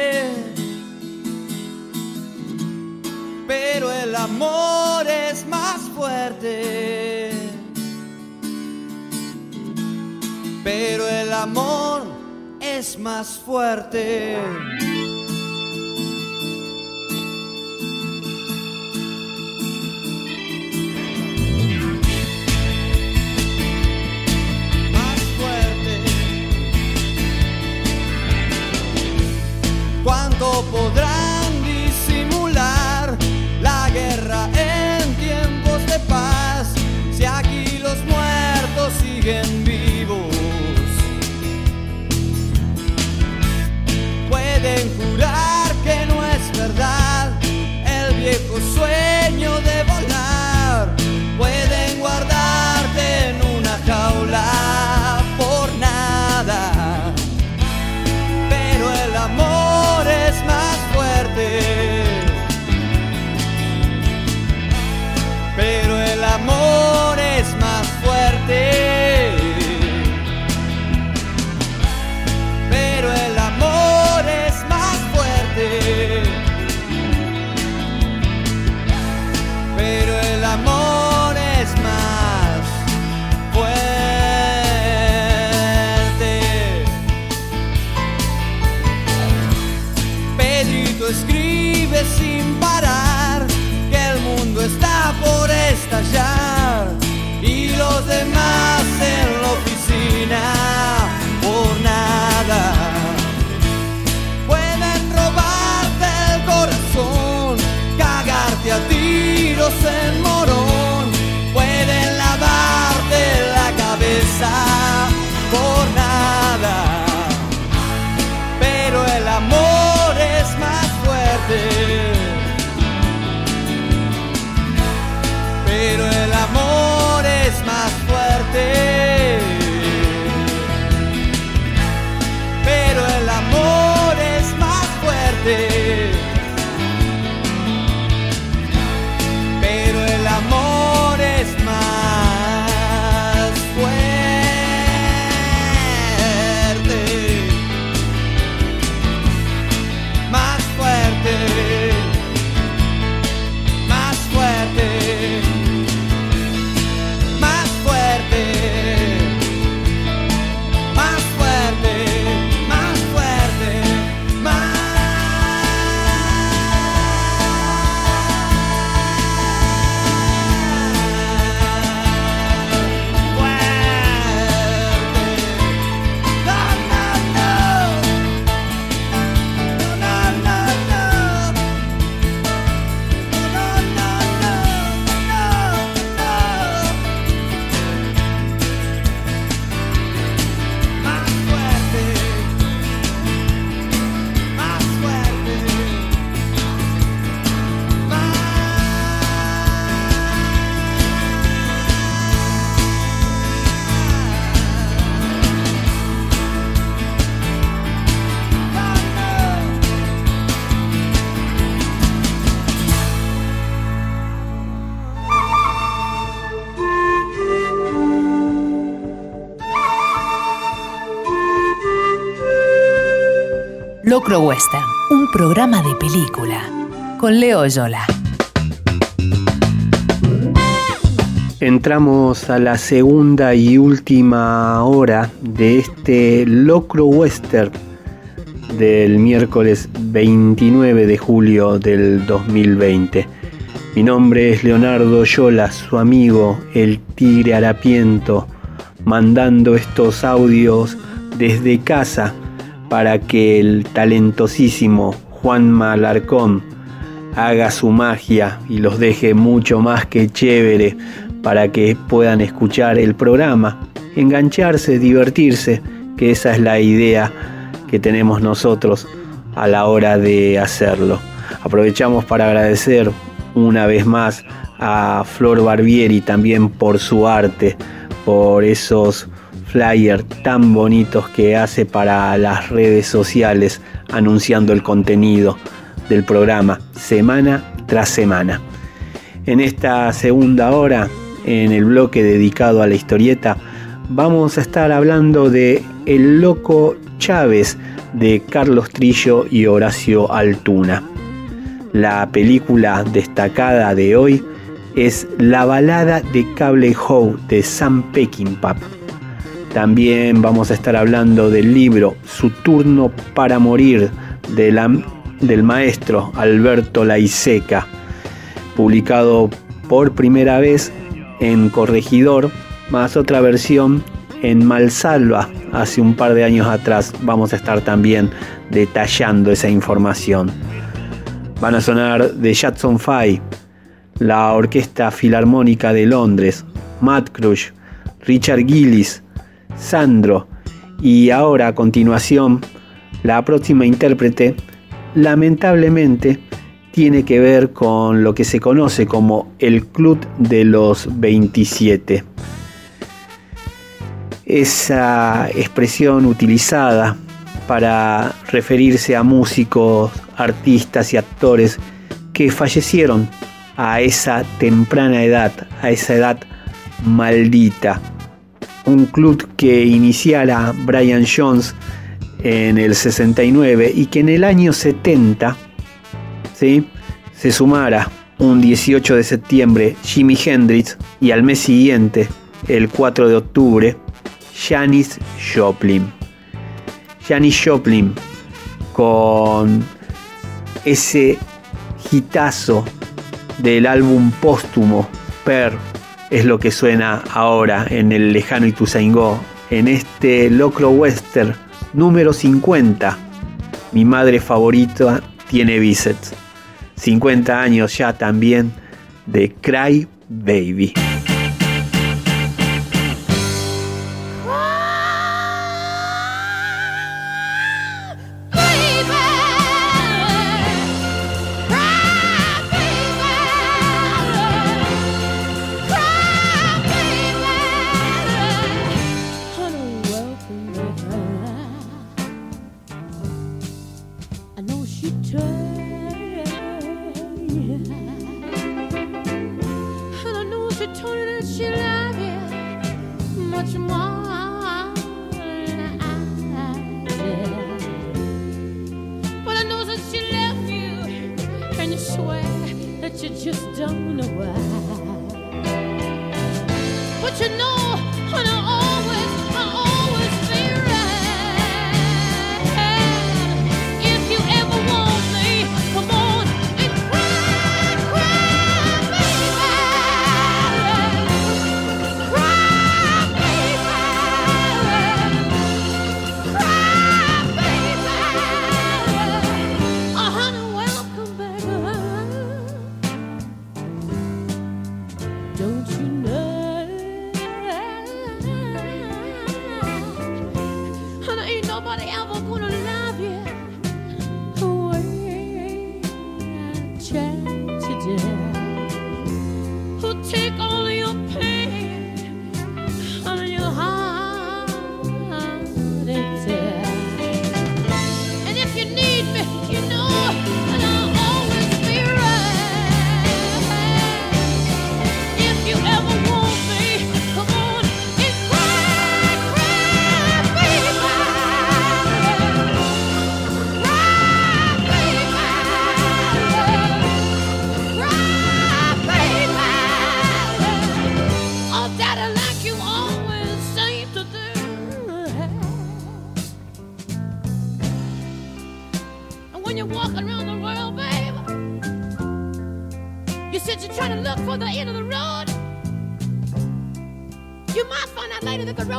Pero el amor es más fuerte. Pero el amor es más fuerte. podrán muertos Locro Western, un programa de película. Con Leo Yola. Entramos a la segunda y última hora de este Locro Western del miércoles 29 de julio del 2020. Mi nombre es Leonardo Yola, su amigo, el tigre harapiento, mandando estos audios desde casa para que el talentosísimo Juan Malarcón haga su magia y los deje mucho más que chévere para que puedan escuchar el programa, engancharse, divertirse, que esa es la idea que tenemos nosotros a la hora de hacerlo. Aprovechamos para agradecer una vez más a Flor Barbieri también por su arte, por esos flyers tan bonitos que hace para las redes sociales anunciando el contenido del programa semana tras semana. En esta segunda hora, en el bloque dedicado a la historieta, vamos a estar hablando de El Loco Chávez de Carlos Trillo y Horacio Altuna. La película destacada de hoy es La balada de Cable Howe de Sam Peckinpah. También vamos a estar hablando del libro Su turno para morir del maestro Alberto Laiseca, publicado por primera vez en Corregidor, más otra versión en Malsalva hace un par de años atrás. Vamos a estar también detallando esa información. Van a sonar de Jackson Five, la Orquesta Filarmónica de Londres, Matt Crush, Richard Gillis, Sandro y ahora a continuación la próxima intérprete lamentablemente tiene que ver con lo que se conoce como el Club de los 27. Esa expresión utilizada para referirse a músicos, artistas y actores que fallecieron a esa temprana edad, a esa edad maldita. Un club que iniciara Brian Jones en el 69 y que en el año 70 ¿sí? se sumara un 18 de septiembre Jimi Hendrix y al mes siguiente, el 4 de octubre, Janis Joplin. Janis Joplin con ese hitazo del álbum póstumo Per es lo que suena ahora en el lejano Ituzaingó, en este locro western número 50. Mi madre favorita tiene bíceps. 50 años ya también de Cry Baby.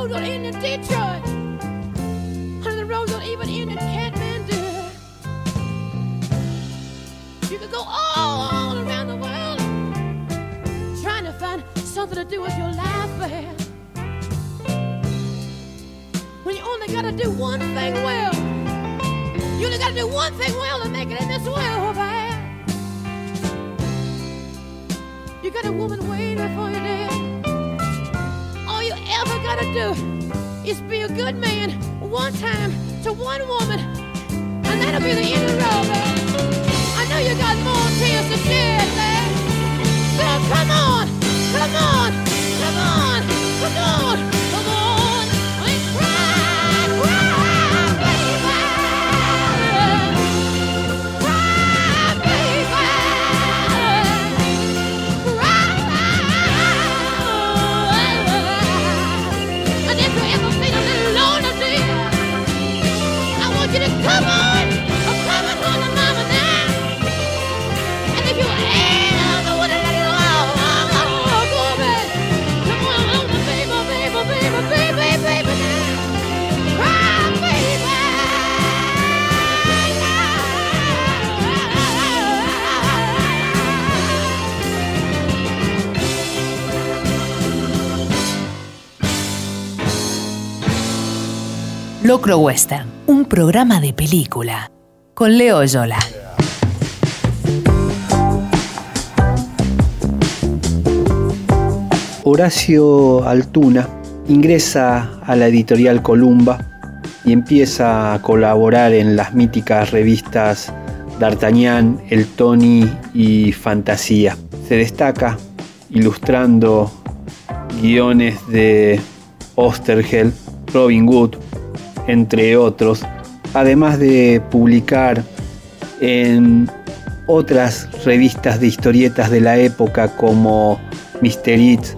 children in the ditches. Oh. Locro Western, un programa de película. Con Leo Yola. Horacio Altuna ingresa a la editorial Columba y empieza a colaborar en las míticas revistas D'Artagnan, El Tony y Fantasía. Se destaca ilustrando guiones de Ostergel, Robin Hood, entre otros, además de publicar en otras revistas de historietas de la época como Mr. Eats,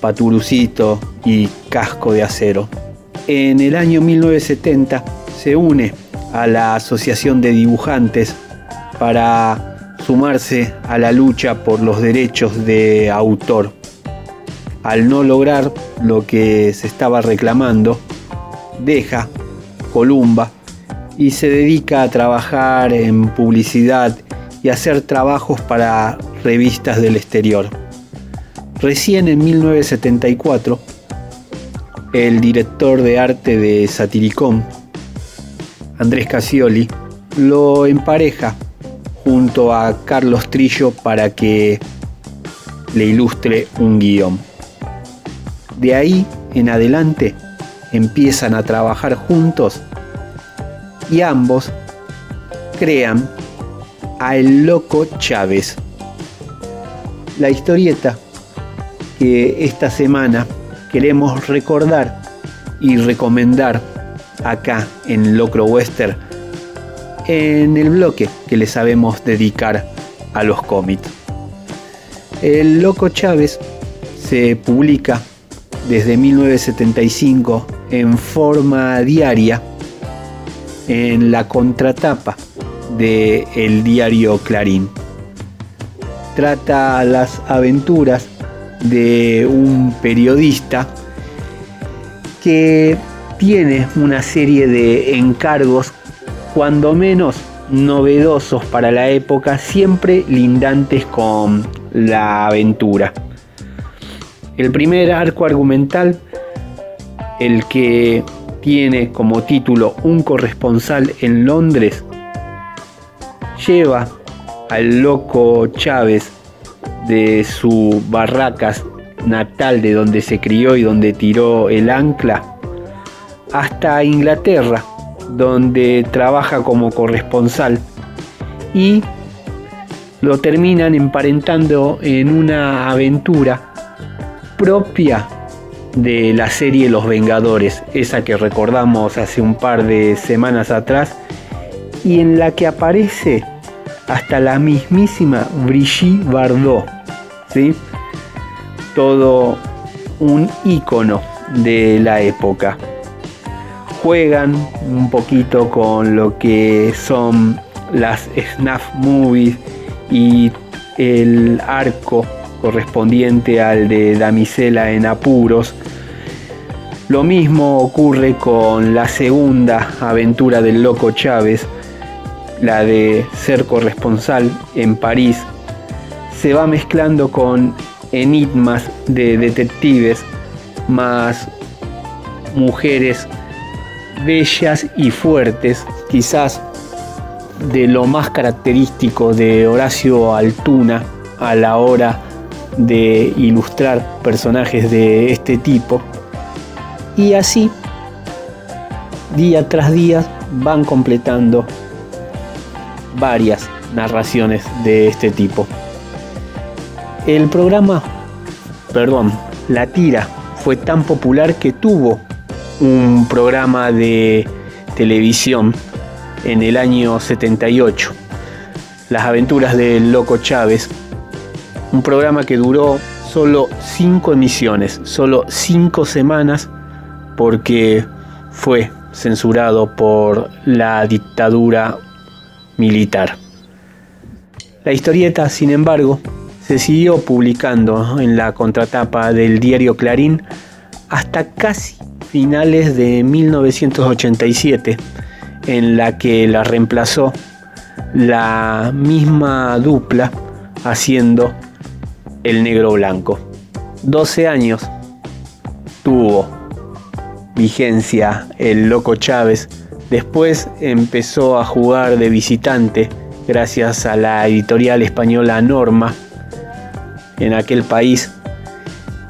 Paturucito y Casco de Acero. En el año 1970 se une a la Asociación de Dibujantes para sumarse a la lucha por los derechos de autor. Al no lograr lo que se estaba reclamando, deja Columba y se dedica a trabajar en publicidad y hacer trabajos para revistas del exterior. Recién en 1974, el director de arte de Satiricón, Andrés Casioli, lo empareja junto a Carlos Trillo para que le ilustre un guion. De ahí en adelante empiezan a trabajar juntos y ambos crean a El Loco Chávez. La historieta que esta semana queremos recordar y recomendar acá en Locro Western en el bloque que le sabemos dedicar a los cómics. El Loco Chávez se publica desde 1975 en forma diaria en la contratapa de diario Clarín. Trata las aventuras de un periodista que tiene una serie de encargos cuando menos novedosos para la época, siempre lindantes con la aventura. El primer arco argumental, el que tiene como título Un corresponsal en Londres, lleva al loco Chávez de su barracas natal de donde se crió y donde tiró el ancla hasta Inglaterra, donde trabaja como corresponsal y lo terminan emparentando en una aventura propia de la serie Los Vengadores, esa que recordamos hace un par de semanas atrás y en la que aparece hasta la mismísima Brigitte Bardot, ¿sí? Todo un ícono de la época. Juegan un poquito con lo que son las snuff movies y el arco correspondiente al de Damisela en apuros. Lo mismo ocurre con la segunda aventura del loco Chávez, la de ser corresponsal en París. Se va mezclando con enigmas de detectives, más mujeres bellas y fuertes, quizás de lo más característico de Horacio Altuna a la hora de ilustrar personajes de este tipo. Y así, día tras día, van completando varias narraciones de este tipo. El programa, perdón, la tira fue tan popular que tuvo un programa de televisión en el año 78, Las aventuras del Loco Chávez, un programa que duró solo cinco emisiones, solo cinco semanas, porque fue censurado por la dictadura militar. La historieta, sin embargo, se siguió publicando en la contratapa del diario Clarín hasta casi finales de 1987, en la que la reemplazó la misma dupla haciendo el negro blanco. 12 años tuvo vigencia el loco Chávez. Después empezó a jugar de visitante gracias a la editorial española Norma en aquel país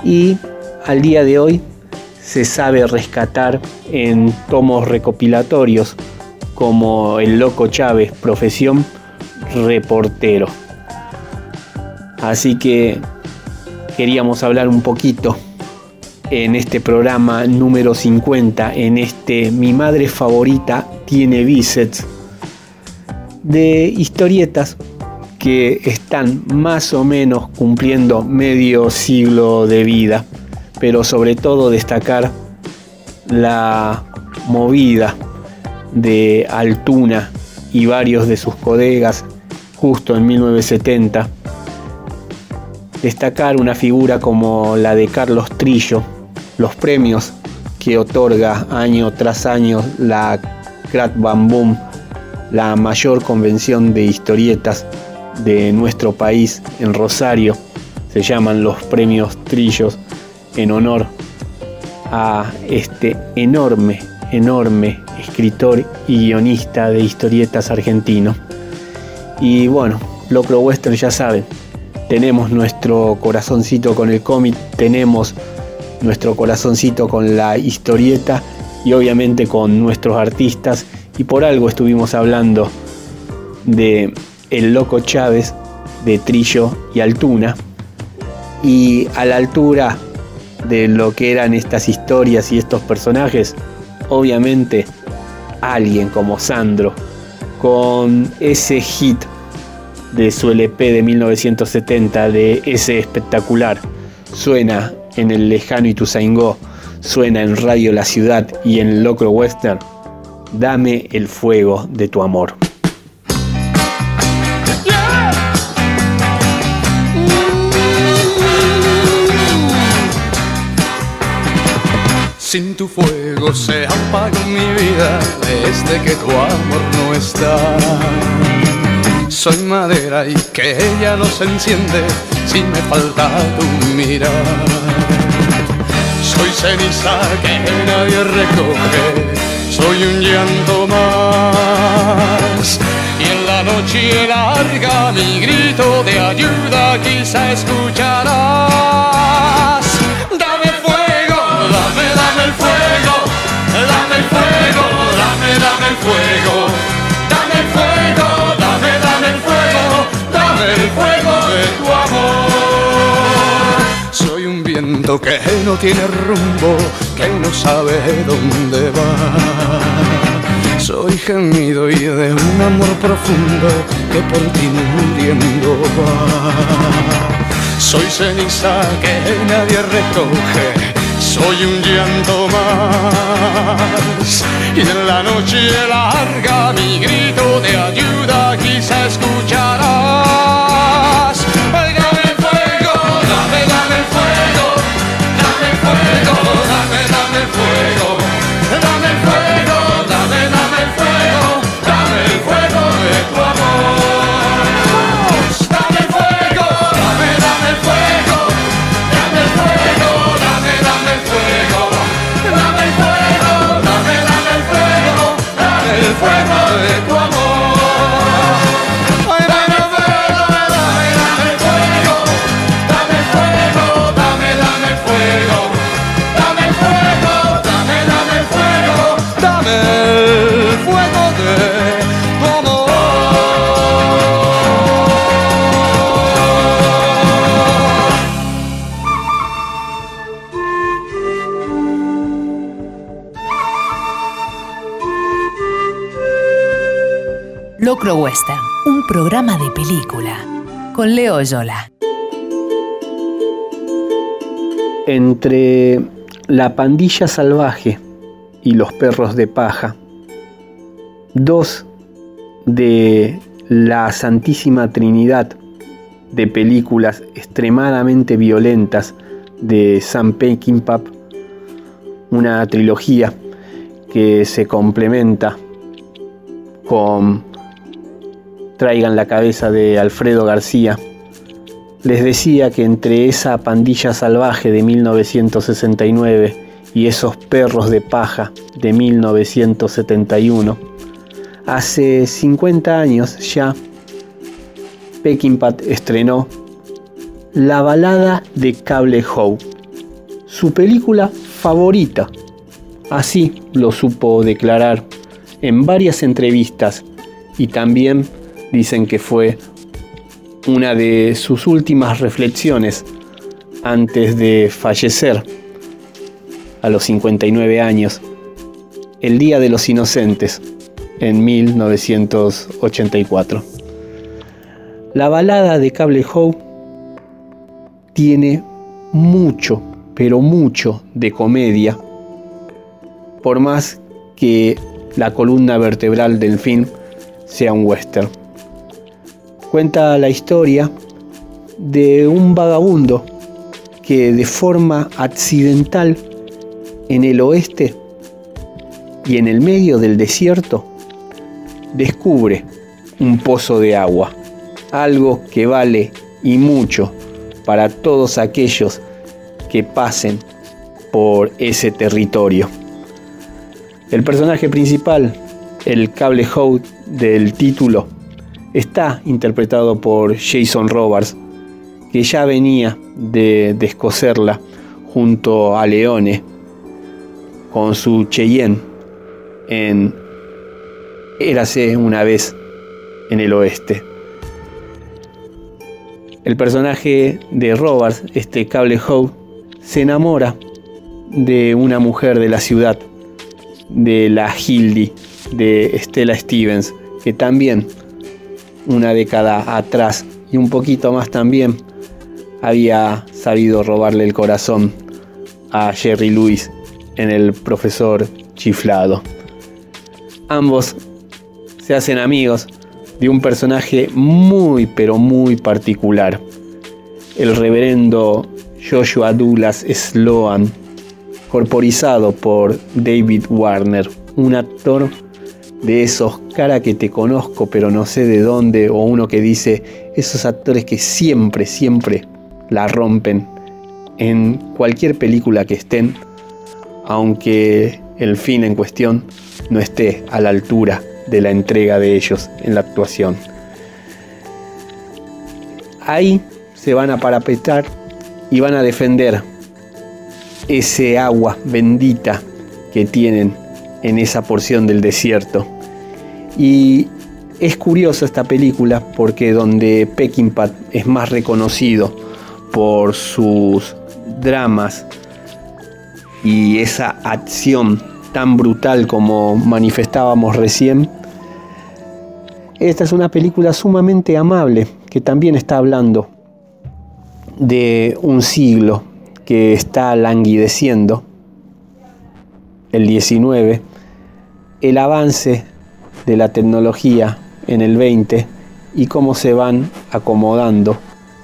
y al día de hoy se sabe rescatar en tomos recopilatorios como El Loco Chávez, profesión reportero. Así que queríamos hablar un poquito en este programa número 50, en este Mi madre favorita tiene bíceps, de historietas que están más o menos cumpliendo medio siglo de vida, pero sobre todo destacar la movida de Altuna y varios de sus colegas justo en 1970. Destacar una figura como la de Carlos Trillo, los premios que otorga año tras año la Crat Bam la mayor convención de historietas de nuestro país en Rosario. Se llaman los premios Trillos en honor a este enorme, enorme escritor y guionista de historietas argentino. Y bueno, Locro Western ya saben, tenemos nuestro corazoncito con el cómic, tenemos nuestro corazoncito con la historieta y obviamente con nuestros artistas. Y por algo estuvimos hablando de El Loco Chávez, de Trillo y Altuna. Y a la altura de lo que eran estas historias y estos personajes, obviamente alguien como Sandro, con ese hit de su LP de 1970, de ese espectacular, suena en el lejano Ituzaingó, suena en Radio La Ciudad y en Locro Western, dame el fuego de tu amor. Sin tu fuego se apaga mi vida desde que tu amor no está. Soy madera y que ella no se enciende si me falta tu mirar. Soy ceniza que nadie recoge, soy un llanto más. Y en la noche larga mi grito de ayuda quizá escucharás. Dame fuego, dame, dame el fuego, dame el fuego, dame, dame el fuego, el fuego de tu amor. Soy un viento que no tiene rumbo, que no sabe dónde va. Soy gemido y de un amor profundo que por ti muriendo va. Soy ceniza que nadie recoge, soy un llanto más. Y en la noche larga mi grito de ayuda quizá escucharás. Dame el fuego, dame, dame el fuego, dame el fuego, dame, dame el fuego, fuego de Western, un programa de película. Con Leo Yola. Entre la pandilla salvaje y los perros de paja, dos de la Santísima Trinidad de películas extremadamente violentas de Sam Peckinpah, una trilogía que se complementa con Traigan la cabeza de Alfredo García. Les decía que entre esa pandilla salvaje de 1969 y esos perros de paja de 1971, hace 50 años ya, Peckinpah estrenó La balada de Cable Howe, su película favorita. Así lo supo declarar en varias entrevistas y también dicen que fue una de sus últimas reflexiones antes de fallecer a los 59 años, el Día de los Inocentes, en 1984. La balada de Cable Howe tiene mucho, pero mucho de comedia, por más que la columna vertebral del film sea un western. Cuenta la historia de un vagabundo que de forma accidental en el oeste y en el medio del desierto descubre un pozo de agua, algo que vale y mucho para todos aquellos que pasen por ese territorio. El personaje principal, el cable Howe del título, está interpretado por Jason Robards, que ya venía de descoserla junto a Leone con su Cheyenne en Érase una vez en el oeste. El personaje de Robards, este cable Howe, se enamora de una mujer de la ciudad, de la Hildy, de Stella Stevens, que también una década atrás y un poquito más también había sabido robarle el corazón a Jerry Lewis en el profesor chiflado. Ambos se hacen amigos de un personaje muy pero muy particular, el reverendo Joshua Douglas Sloan, corporizado por David Warner, un actor de esos cara que te conozco pero no sé de dónde, o uno que dice esos actores que siempre, siempre la rompen en cualquier película que estén, aunque el fin en cuestión no esté a la altura de la entrega de ellos en la actuación. Ahí se van a parapetar y van a defender ese agua bendita que tienen en esa porción del desierto. Y es curiosa esta película porque donde Peckinpah es más reconocido por sus dramas y esa acción tan brutal como manifestábamos recién, esta es una película sumamente amable que también está hablando de un siglo que está languideciendo, el 19, el avance de la tecnología en el 20 y cómo se van acomodando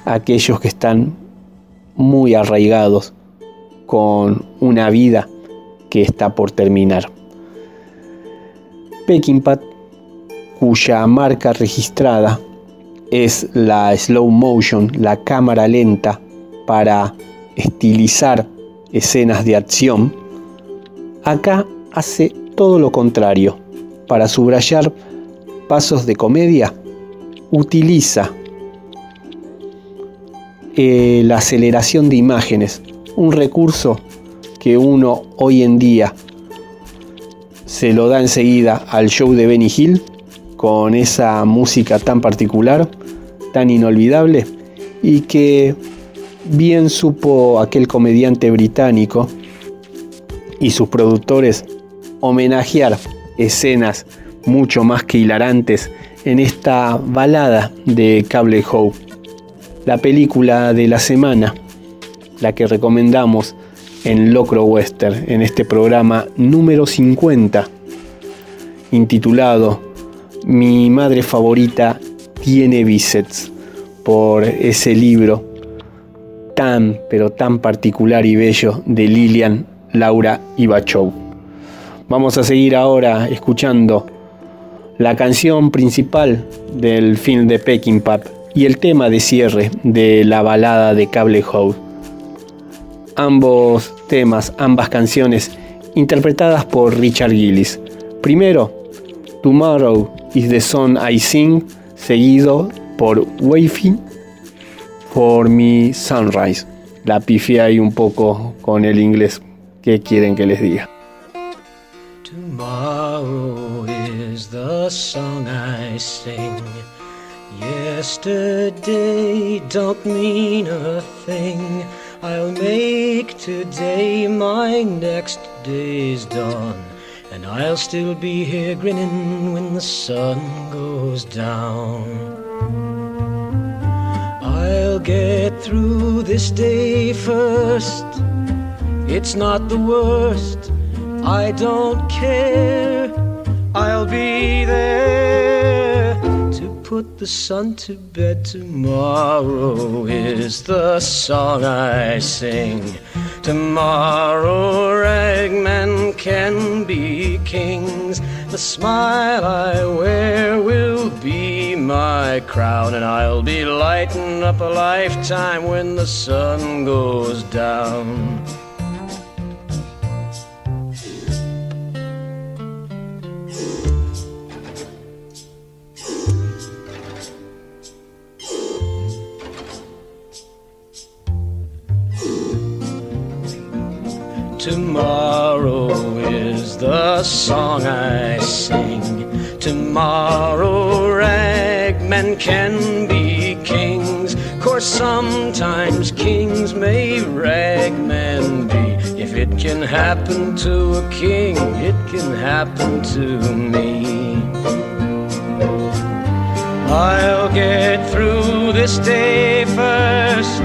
aquellos que están muy arraigados con una vida que está por terminar. Peckinpah, cuya marca registrada es la slow motion, la cámara lenta para estilizar escenas de acción, acá hace todo lo contrario. Para subrayar pasos de comedia, utiliza eh, la aceleración de imágenes, un recurso que uno hoy en día se lo da enseguida al show de Benny Hill con esa música tan particular, tan inolvidable y que bien supo aquel comediante británico y sus productores homenajear escenas mucho más que hilarantes en esta balada de Cable Hope. La película de la semana, la que recomendamos en Locro Western, en este programa número 50, intitulado Mi madre favorita tiene bíceps, por ese libro tan, pero tan particular y bello de Lilian Laura Ibachov. Vamos a seguir ahora escuchando la canción principal del film de Peking Pop y el tema de cierre de la balada de Cable House. Ambos temas, ambas canciones interpretadas por Richard Gillis. Primero, Tomorrow is the Song I Sing, seguido por Waving for Me Sunrise. La pifié ahí un poco con el inglés. ¿Qué quieren que les diga? Tomorrow is the song I sing. Yesterday don't mean a thing. I'll make today my next day's dawn. And I'll still be here grinning when the sun goes down. I'll get through this day first. It's not the worst. I don't care. I'll be there to put the sun to bed tomorrow. Is the song I sing. Tomorrow, ragmen can be kings. The smile I wear will be my crown, and I'll be lighting up a lifetime when the sun goes down. Tomorrow is the song I sing. Tomorrow, ragmen can be kings. Course sometimes kings may ragmen be. If it can happen to a king, it can happen to me. I'll get through this day first.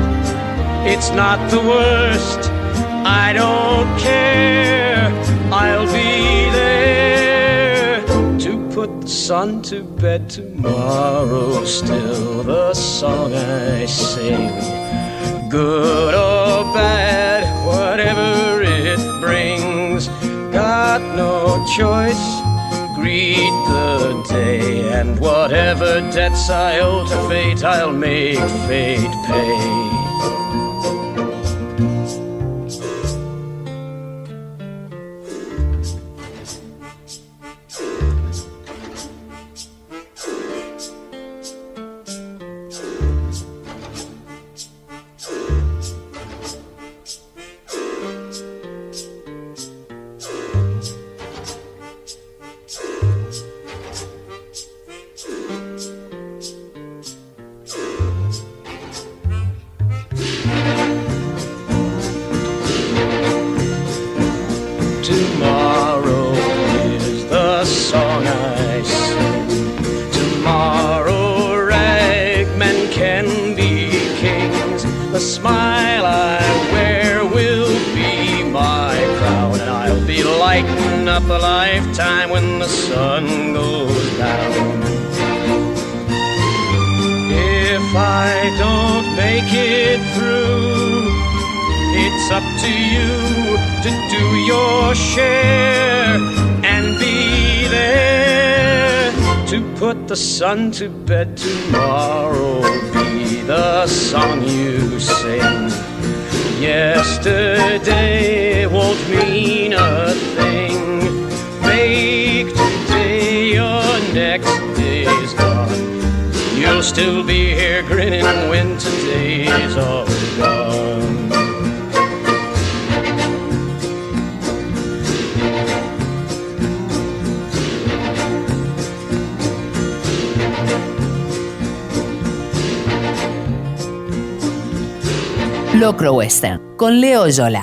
It's not the worst. I don't care. I'll be there to put the sun to bed tomorrow. Still the song I sing, good or bad, whatever it brings. Got no choice. Greet the day, and whatever debts I owe to fate, I'll make fate pay. Con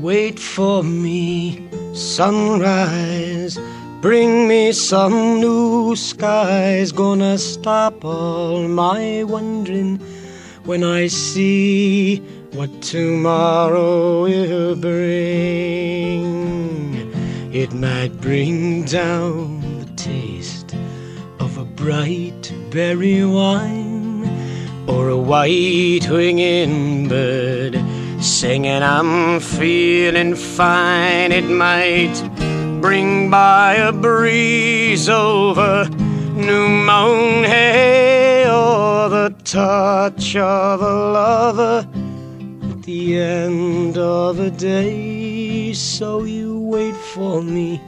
Wait for me, sunrise. Bring me some new skies. Gonna stop all my wondering when I see what tomorrow will bring. It might bring down the taste of a bright berry wine or a white winged bird singing, I'm feeling fine. It might bring by a breeze over new mown hay touch of a lover at the end of a day. So you wait for me,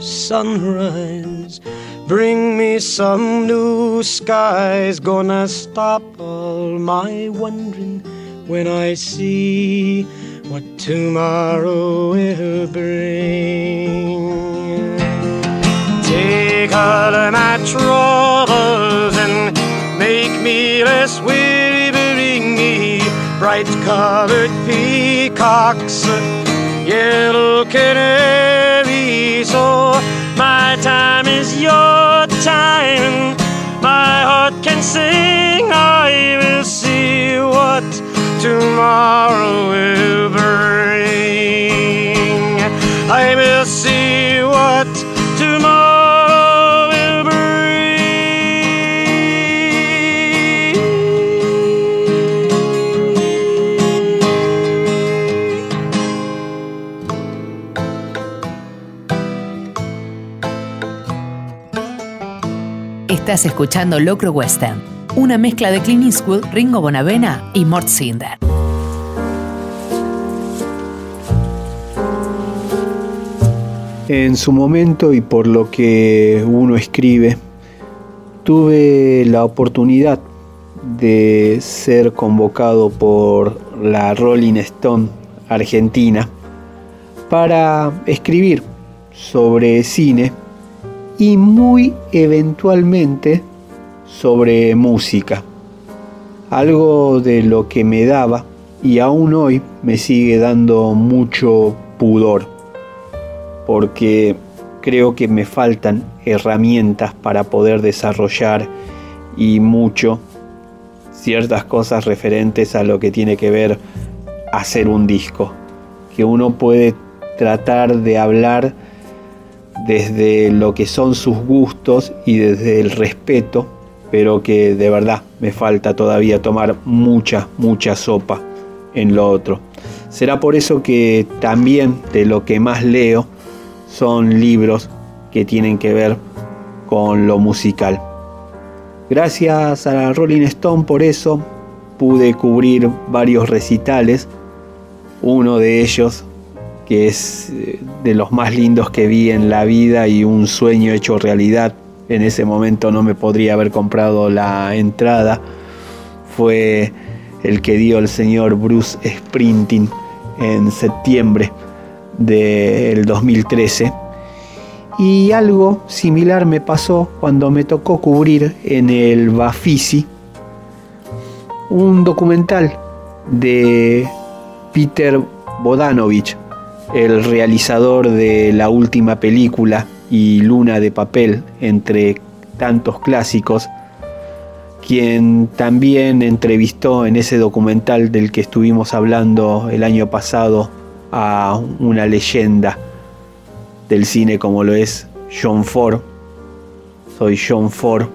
sunrise. Bring me some new skies, gonna stop all my wondering when I see what tomorrow will bring. Take all my troubles and me less weary. Bring me bright colored peacocks, yellow canaries. So my time is your time, my heart can sing. I will see what tomorrow will bring. I will see what Estás escuchando Locro Western, una mezcla de Clint Eastwood, Ringo Bonavena y Mort Cinder. En su momento y por lo que uno escribe, tuve la oportunidad de ser convocado por la Rolling Stone Argentina para escribir sobre cine y muy eventualmente sobre música. Algo de lo que me daba y aún hoy me sigue dando mucho pudor porque creo que me faltan herramientas para poder desarrollar y mucho ciertas cosas referentes a lo que tiene que ver hacer un disco. Que uno puede tratar de hablar desde lo que son sus gustos y desde el respeto, pero que de verdad me falta todavía tomar mucha, mucha sopa en lo otro. Será por eso que también de lo que más leo son libros que tienen que ver con lo musical. Gracias a la Rolling Stone por eso pude cubrir varios recitales. Uno de ellos que es eh, de los más lindos que vi en la vida y un sueño hecho realidad. En ese momento no me podría haber comprado la entrada. Fue el que dio el señor Bruce Sprinting en septiembre del 2013. Y algo similar me pasó cuando me tocó cubrir en el Bafisi un documental de Peter Bodanovich, el realizador de la última película y Luna de Papel, entre tantos clásicos, quien también entrevistó en ese documental del que estuvimos hablando el año pasado a una leyenda del cine como lo es John Ford. Soy John Ford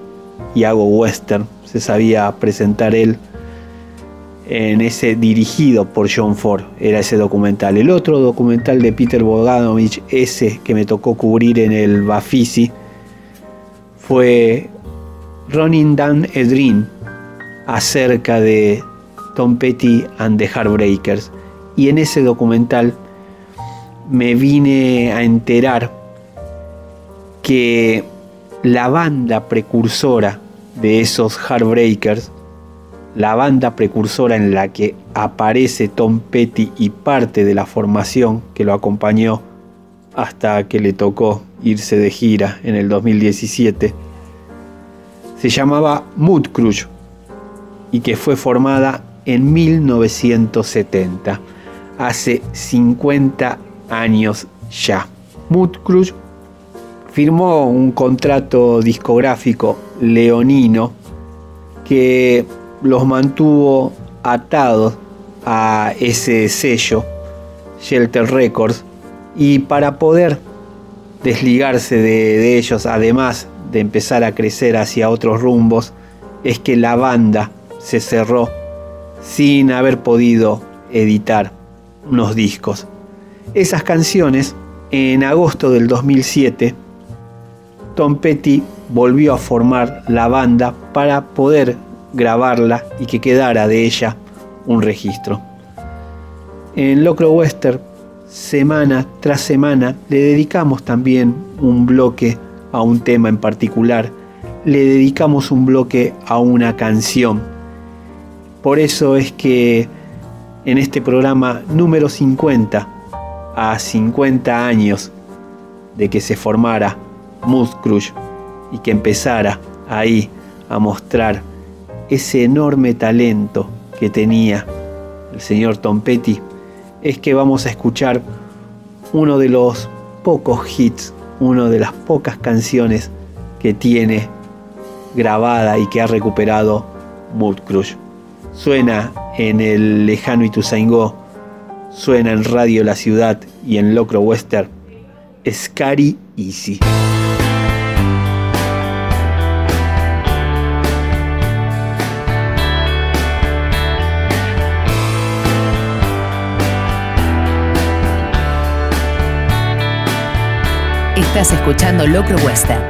y hago western. Se sabía presentar él en ese dirigido por John Ford, era ese documental. El otro documental de Peter Bogdanovich, ese que me tocó cubrir en el Bafisi, fue Ronin Dan Edrin acerca de Tom Petty and the Heartbreakers. Y en ese documental me vine a enterar que la banda precursora de esos Heartbreakers, la banda precursora en la que aparece Tom Petty y parte de la formación que lo acompañó hasta que le tocó irse de gira en el 2017, se llamaba Mood Crush y que fue formada en 1970, hace 50 años ya. Mood Crush firmó un contrato discográfico leonino que los mantuvo atados a ese sello, Shelter Records, y para poder desligarse de, ellos, además de empezar a crecer hacia otros rumbos, es que la banda se cerró sin haber podido editar unos discos. Esas canciones, en agosto del 2007, Tom Petty volvió a formar la banda para poder grabarla y que quedara de ella un registro. En Locro Western, semana tras semana, le dedicamos también un bloque a un tema en particular, le dedicamos un bloque a una canción. Por eso es que en este programa número 50, a 50 años de que se formara Mood Crush y que empezara ahí a mostrar ese enorme talento que tenía el señor Tom Petty, es que vamos a escuchar uno de los pocos hits, una de las pocas canciones que tiene grabada y que ha recuperado Mood Crush. Suena en el lejano Ituzaingó, suena en Radio La Ciudad y en Locro Western, Scary Easy. Escuchando Locro Western.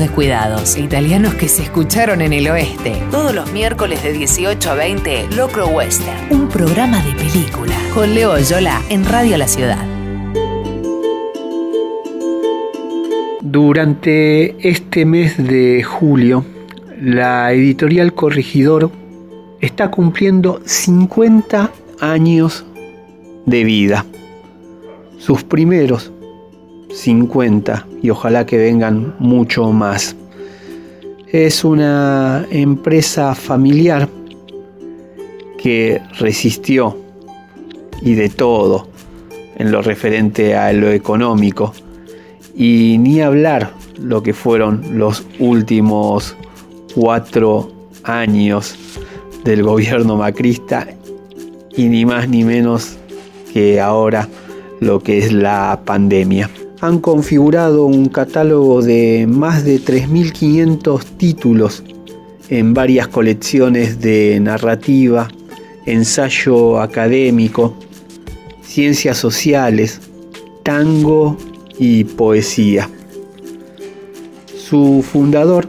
Descuidados italianos que se escucharon en el oeste. Todos los miércoles de 18 a 20, Locro Western, un programa de película. Con Leo Yola en Radio La Ciudad. Durante este mes de julio, la editorial Corregidor está cumpliendo 50 años de vida. Sus primeros 50 y ojalá que vengan mucho más. Es una empresa familiar que resistió y de todo en lo referente a lo económico y ni hablar lo que fueron los últimos cuatro años del gobierno macrista y ni más ni menos que ahora lo que es la pandemia. Han configurado un catálogo de más de 3.500 títulos en varias colecciones de narrativa, ensayo académico, ciencias sociales, tango y poesía. Su fundador,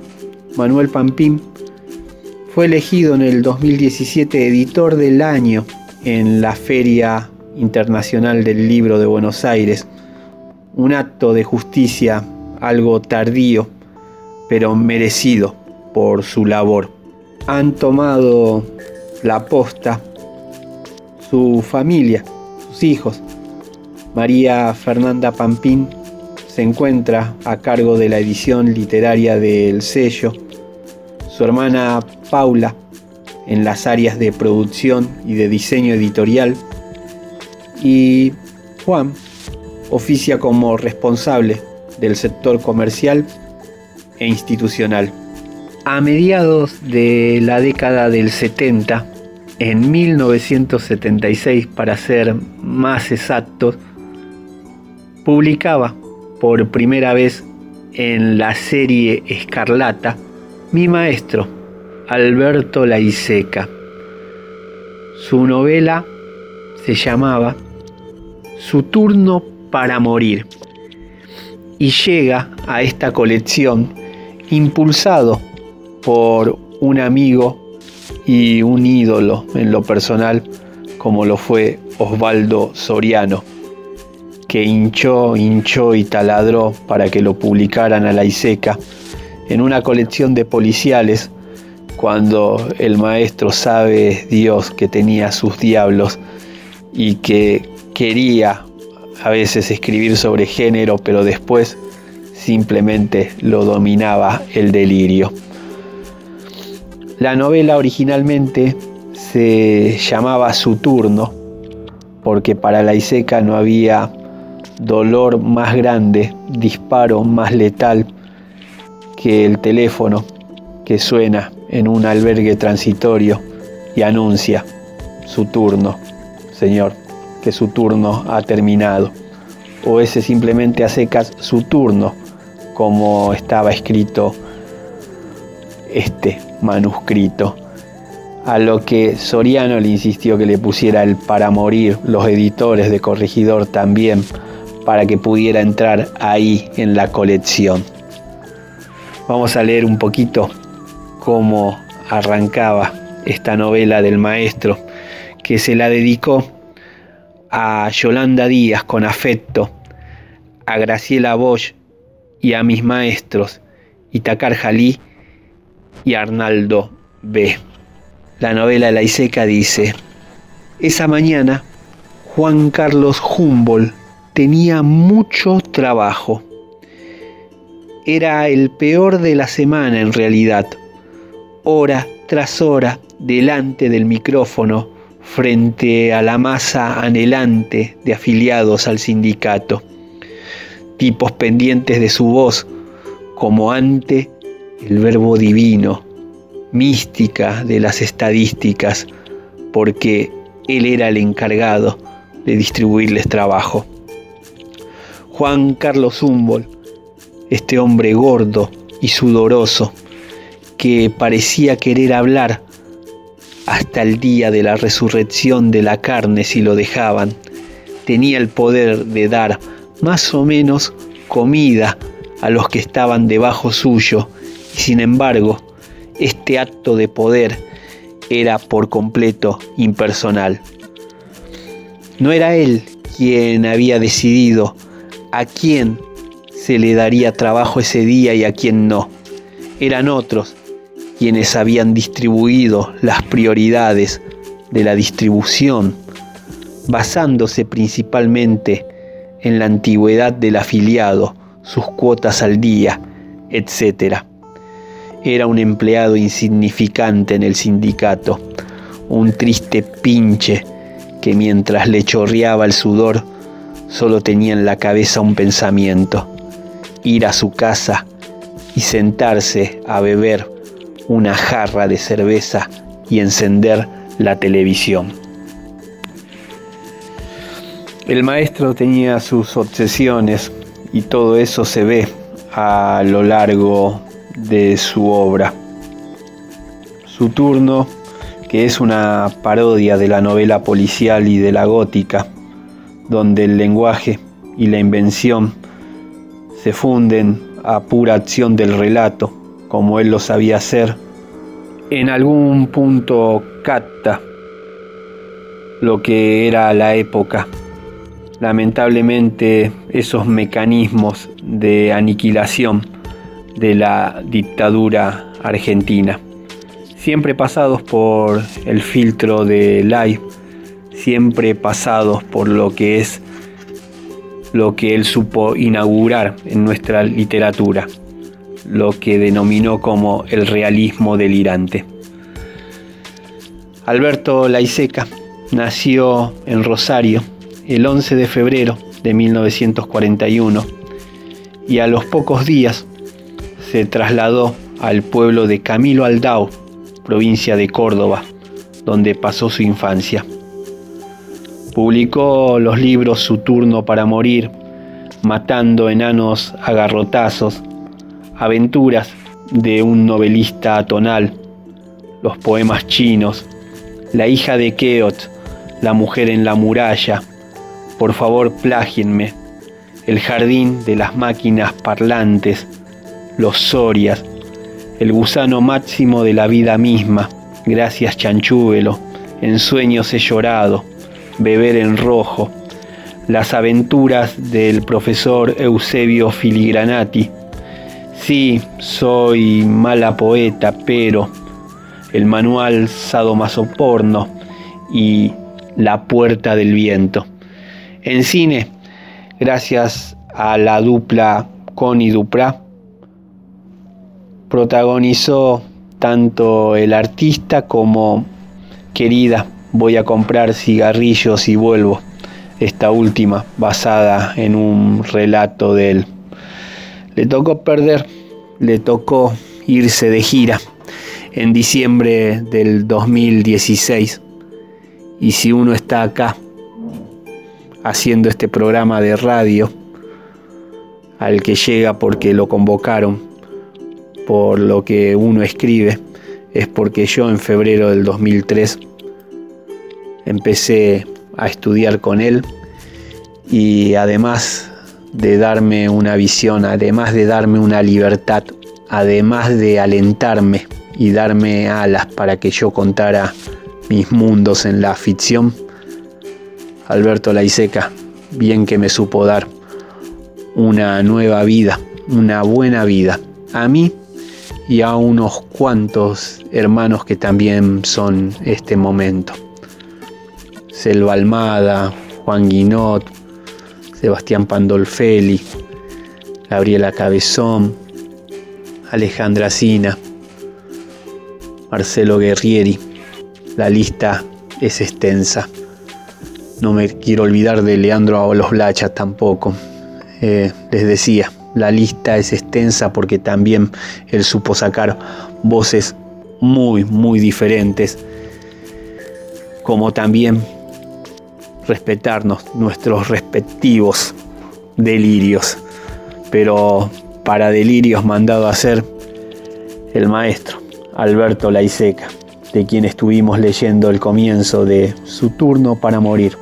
Manuel Pampín, fue elegido en el 2017 editor del año en la Feria Internacional del Libro de Buenos Aires. Un acto de justicia algo tardío, pero merecido por su labor. Han tomado la posta su familia, sus hijos. María Fernanda Pampín se encuentra a cargo de la edición literaria del sello. Su hermana Paula en las áreas de producción y de diseño editorial. Y Juan oficia como responsable del sector comercial e institucional. A mediados de la década del 70, en 1976 para ser más exactos, publicaba por primera vez en la serie Escarlata mi maestro, Alberto Laiseca. Su novela se llamaba Su turno para morir. Y llega a esta colección impulsado por un amigo y un ídolo en lo personal como lo fue Osvaldo Soriano que hinchó, hinchó y taladró para que lo publicaran a la ISECA en una colección de policiales cuando el maestro sabe Dios que tenía sus diablos y que quería a veces escribir sobre género, pero después simplemente lo dominaba el delirio. La novela originalmente se llamaba Su turno, porque para la Iseca no había dolor más grande, disparo más letal que el teléfono que suena en un albergue transitorio y anuncia su turno, Señor, que su turno ha terminado. O ese simplemente a secas su turno, como estaba escrito este manuscrito. A lo que Soriano le insistió que le pusiera el para morir, los editores de Corregidor también para que pudiera entrar ahí en la colección. Vamos a leer un poquito cómo arrancaba esta novela del maestro, que se la dedicó a Yolanda Díaz con afecto, a Graciela Bosch y a mis maestros, Itacar Jalí y Arnaldo B. La novela La Iseca dice, esa mañana Juan Carlos Humboldt tenía mucho trabajo. Era el peor de la semana en realidad. Hora tras hora delante del micrófono frente a la masa anhelante de afiliados al sindicato. Tipos pendientes de su voz, como ante el verbo divino, mística de las estadísticas, porque él era el encargado de distribuirles trabajo. Juan Carlos Humboldt, este hombre gordo y sudoroso que parecía querer hablar hasta el día de la resurrección de la carne si lo dejaban, tenía el poder de dar más o menos comida a los que estaban debajo suyo y sin embargo este acto de poder era por completo impersonal. No era él quien había decidido a quién se le daría trabajo ese día y a quién no. Eran otros quienes habían distribuido las prioridades de la distribución, basándose principalmente en la antigüedad del afiliado, sus cuotas al día, etc. Era un empleado insignificante en el sindicato, un triste pinche que mientras le chorreaba el sudor solo tenía en la cabeza un pensamiento, ir a su casa y sentarse a beber una jarra de cerveza y encender la televisión. El maestro tenía sus obsesiones y todo eso se ve a lo largo de su obra. Su turno, que es una parodia de la novela policial y de la gótica, donde el lenguaje y la invención se funden a pura acción del relato, como él lo sabía hacer, en algún punto capta lo que era la época. Lamentablemente esos mecanismos de aniquilación de la dictadura argentina, siempre pasados por el filtro de live, siempre pasados por lo que es lo que él supo inaugurar en nuestra literatura, lo que denominó como el realismo delirante. Alberto Laiseca nació en Rosario el 11 de febrero de 1941 y a los pocos días se trasladó al pueblo de Camilo Aldao, provincia de Córdoba, donde pasó su infancia. Publicó los libros Su turno para morir, Matando enanos a garrotazos, Aventuras de un novelista atonal, los poemas chinos, La hija de Keot, La mujer en la muralla, Por favor plágienme, El jardín de las máquinas parlantes, Los Sorias, El gusano máximo de la vida misma, Gracias chanchúbelo, En sueños he llorado, Beber en rojo, Las aventuras del profesor Eusebio Filigranati. Sí, soy mala poeta, pero el manual sadomasoporno y La puerta del viento. En cine, gracias a la dupla Connie Duprat, protagonizó tanto el artista como Querida voy a comprar cigarrillos y vuelvo. Esta última basada en un relato de él. Le tocó perder, le tocó irse de gira en diciembre del 2016. Y si uno está acá haciendo este programa de radio, al que llega porque lo convocaron, por lo que uno escribe, es porque yo en febrero del 2003 empecé a estudiar con él y además de darme una visión, además de darme una libertad, además de alentarme y darme alas para que yo contara mis mundos en la ficción, Alberto Laiseca, bien que me supo dar una nueva vida, una buena vida, a mí y a unos cuantos hermanos que también son este momento. Selva Almada, Juan Guinot, Sebastián Pandolfelli, Gabriela Cabezón, Alejandra Sina, Marcelo Guerrieri. La lista es extensa. No me quiero olvidar de Leandro Los Blachas tampoco. Eh, les decía, la lista es extensa porque también él supo sacar voces muy, muy diferentes, como también respetarnos nuestros respectivos delirios. Pero para delirios mandado a ser el maestro Alberto Laiseca, de quien estuvimos leyendo el comienzo de Su turno para morir,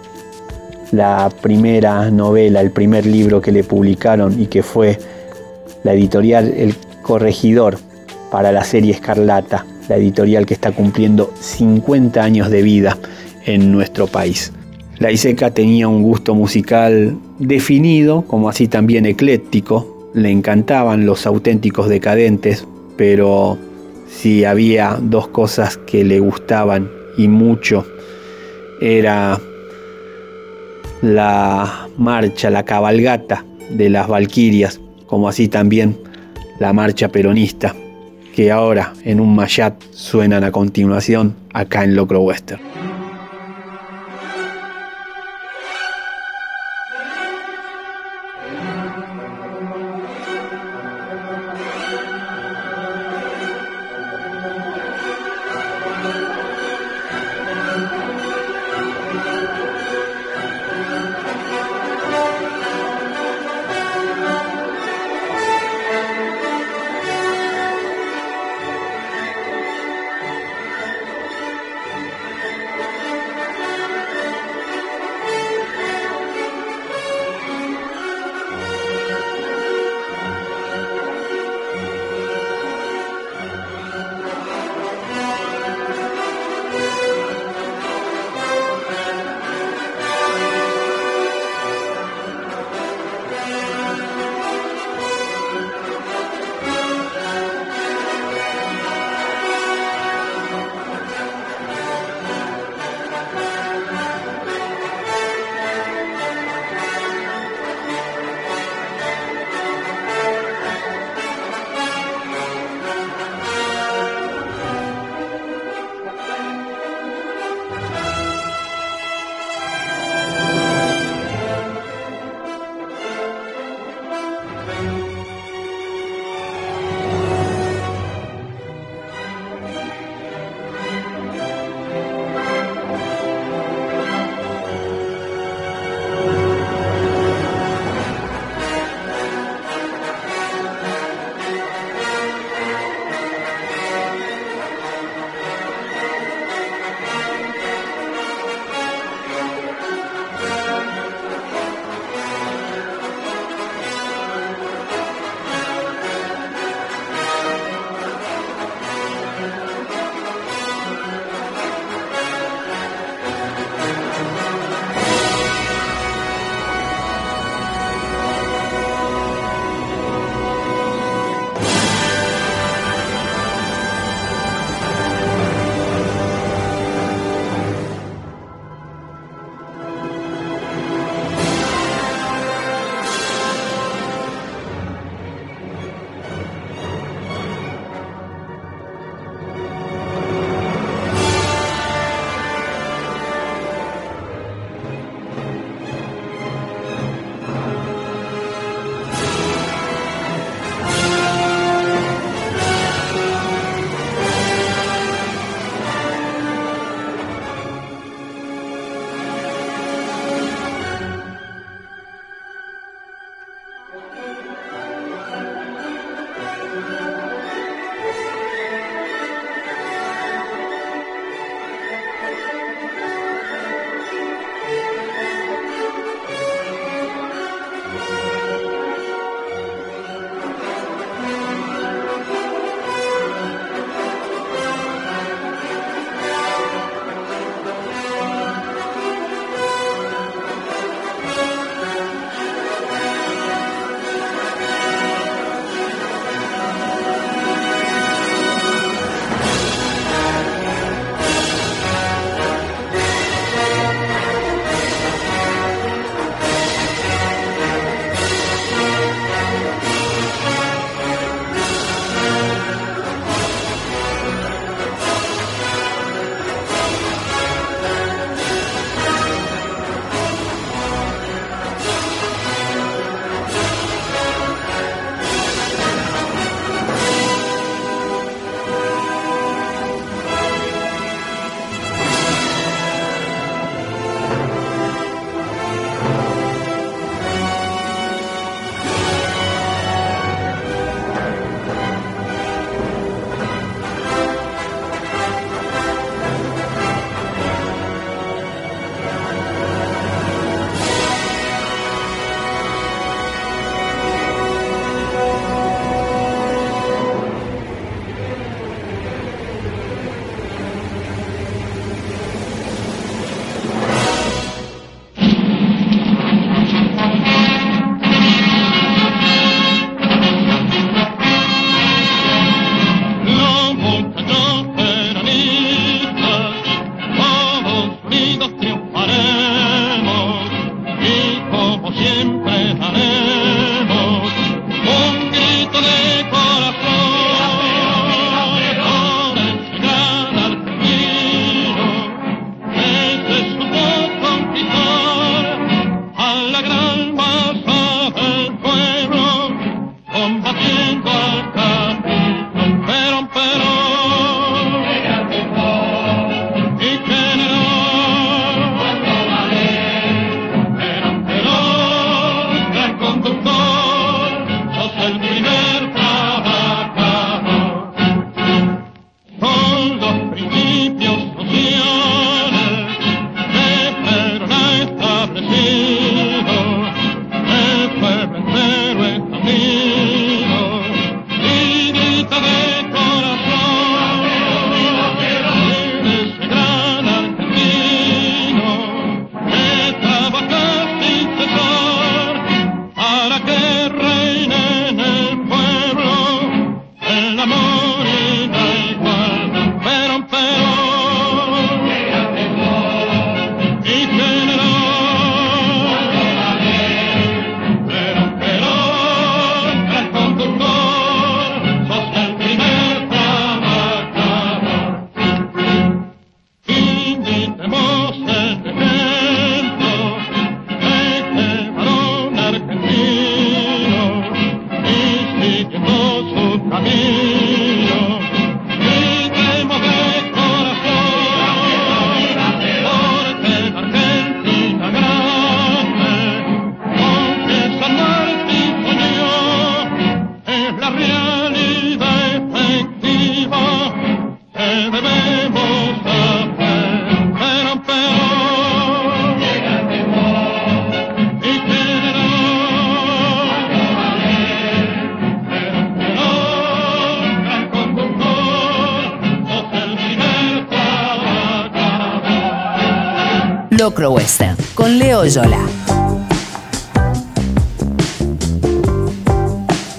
la primera novela, el primer libro que le publicaron y que fue la editorial El Corregidor para la serie Escarlata, la editorial que está cumpliendo 50 años de vida en nuestro país. La Iseca tenía un gusto musical definido, como así también ecléctico. Le encantaban los auténticos decadentes, pero si había dos cosas que le gustaban y mucho, era la marcha, la cabalgata de las Valquirias, como así también la marcha peronista, que ahora en un mayat suenan a continuación acá en Locro Western.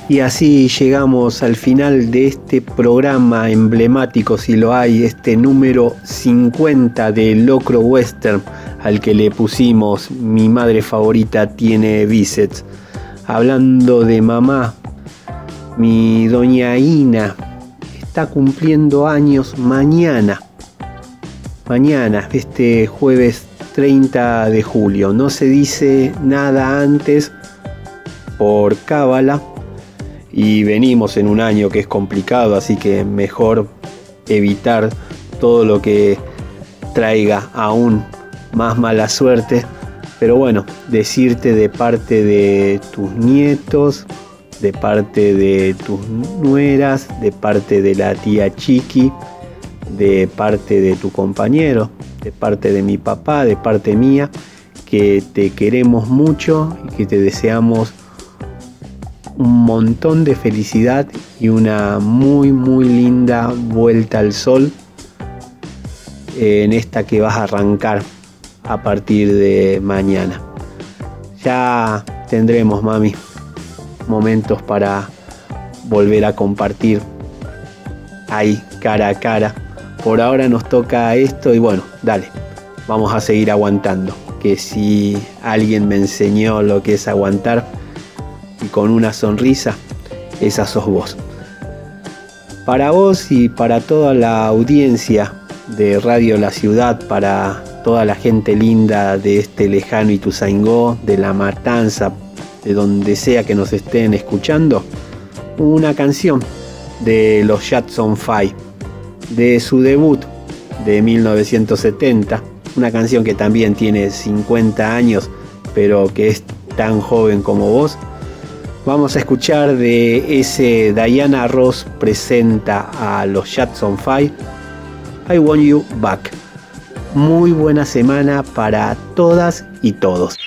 Y así llegamos al final de este programa emblemático, si lo hay, este número 50 de Locro Western, al que le pusimos Mi madre favorita tiene bíceps. Hablando de mamá, mi doña Ina está cumpliendo años mañana. Mañana, este jueves 30 de julio. No se dice nada antes por cábala y venimos en un año que es complicado, así que mejor evitar todo lo que traiga aún más mala suerte. Pero bueno, decirte de parte de tus nietos, de parte de tus nueras, de parte de la tía Chiqui, de parte de tu compañero, de parte de mi papá, de parte mía, que te queremos mucho y que te deseamos un montón de felicidad y una muy muy linda vuelta al sol en esta que vas a arrancar a partir de mañana. Ya tendremos, mami, momentos para volver a compartir ahí cara a cara. Por ahora nos toca esto y bueno, dale, vamos a seguir aguantando. Que si alguien me enseñó lo que es aguantar, y con una sonrisa, esa sos vos. Para vos y para toda la audiencia de Radio La Ciudad, para toda la gente linda de este lejano Ituzaingó, de La Matanza, de donde sea que nos estén escuchando, una canción de los Jackson Five, de su debut de 1970, una canción que también tiene 50 años, pero que es tan joven como vos, Vamos a escuchar de ese Diana Ross presenta a los Jackson 5 I Want You Back. Muy buena semana para todas y todos.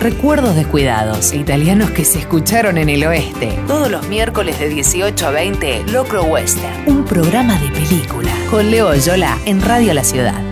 Recuerdos Descuidados, italianos que se escucharon en el oeste. Todos los miércoles de 18 a 20, Locro Western, un programa de película. Con Leo Yola en Radio La Ciudad.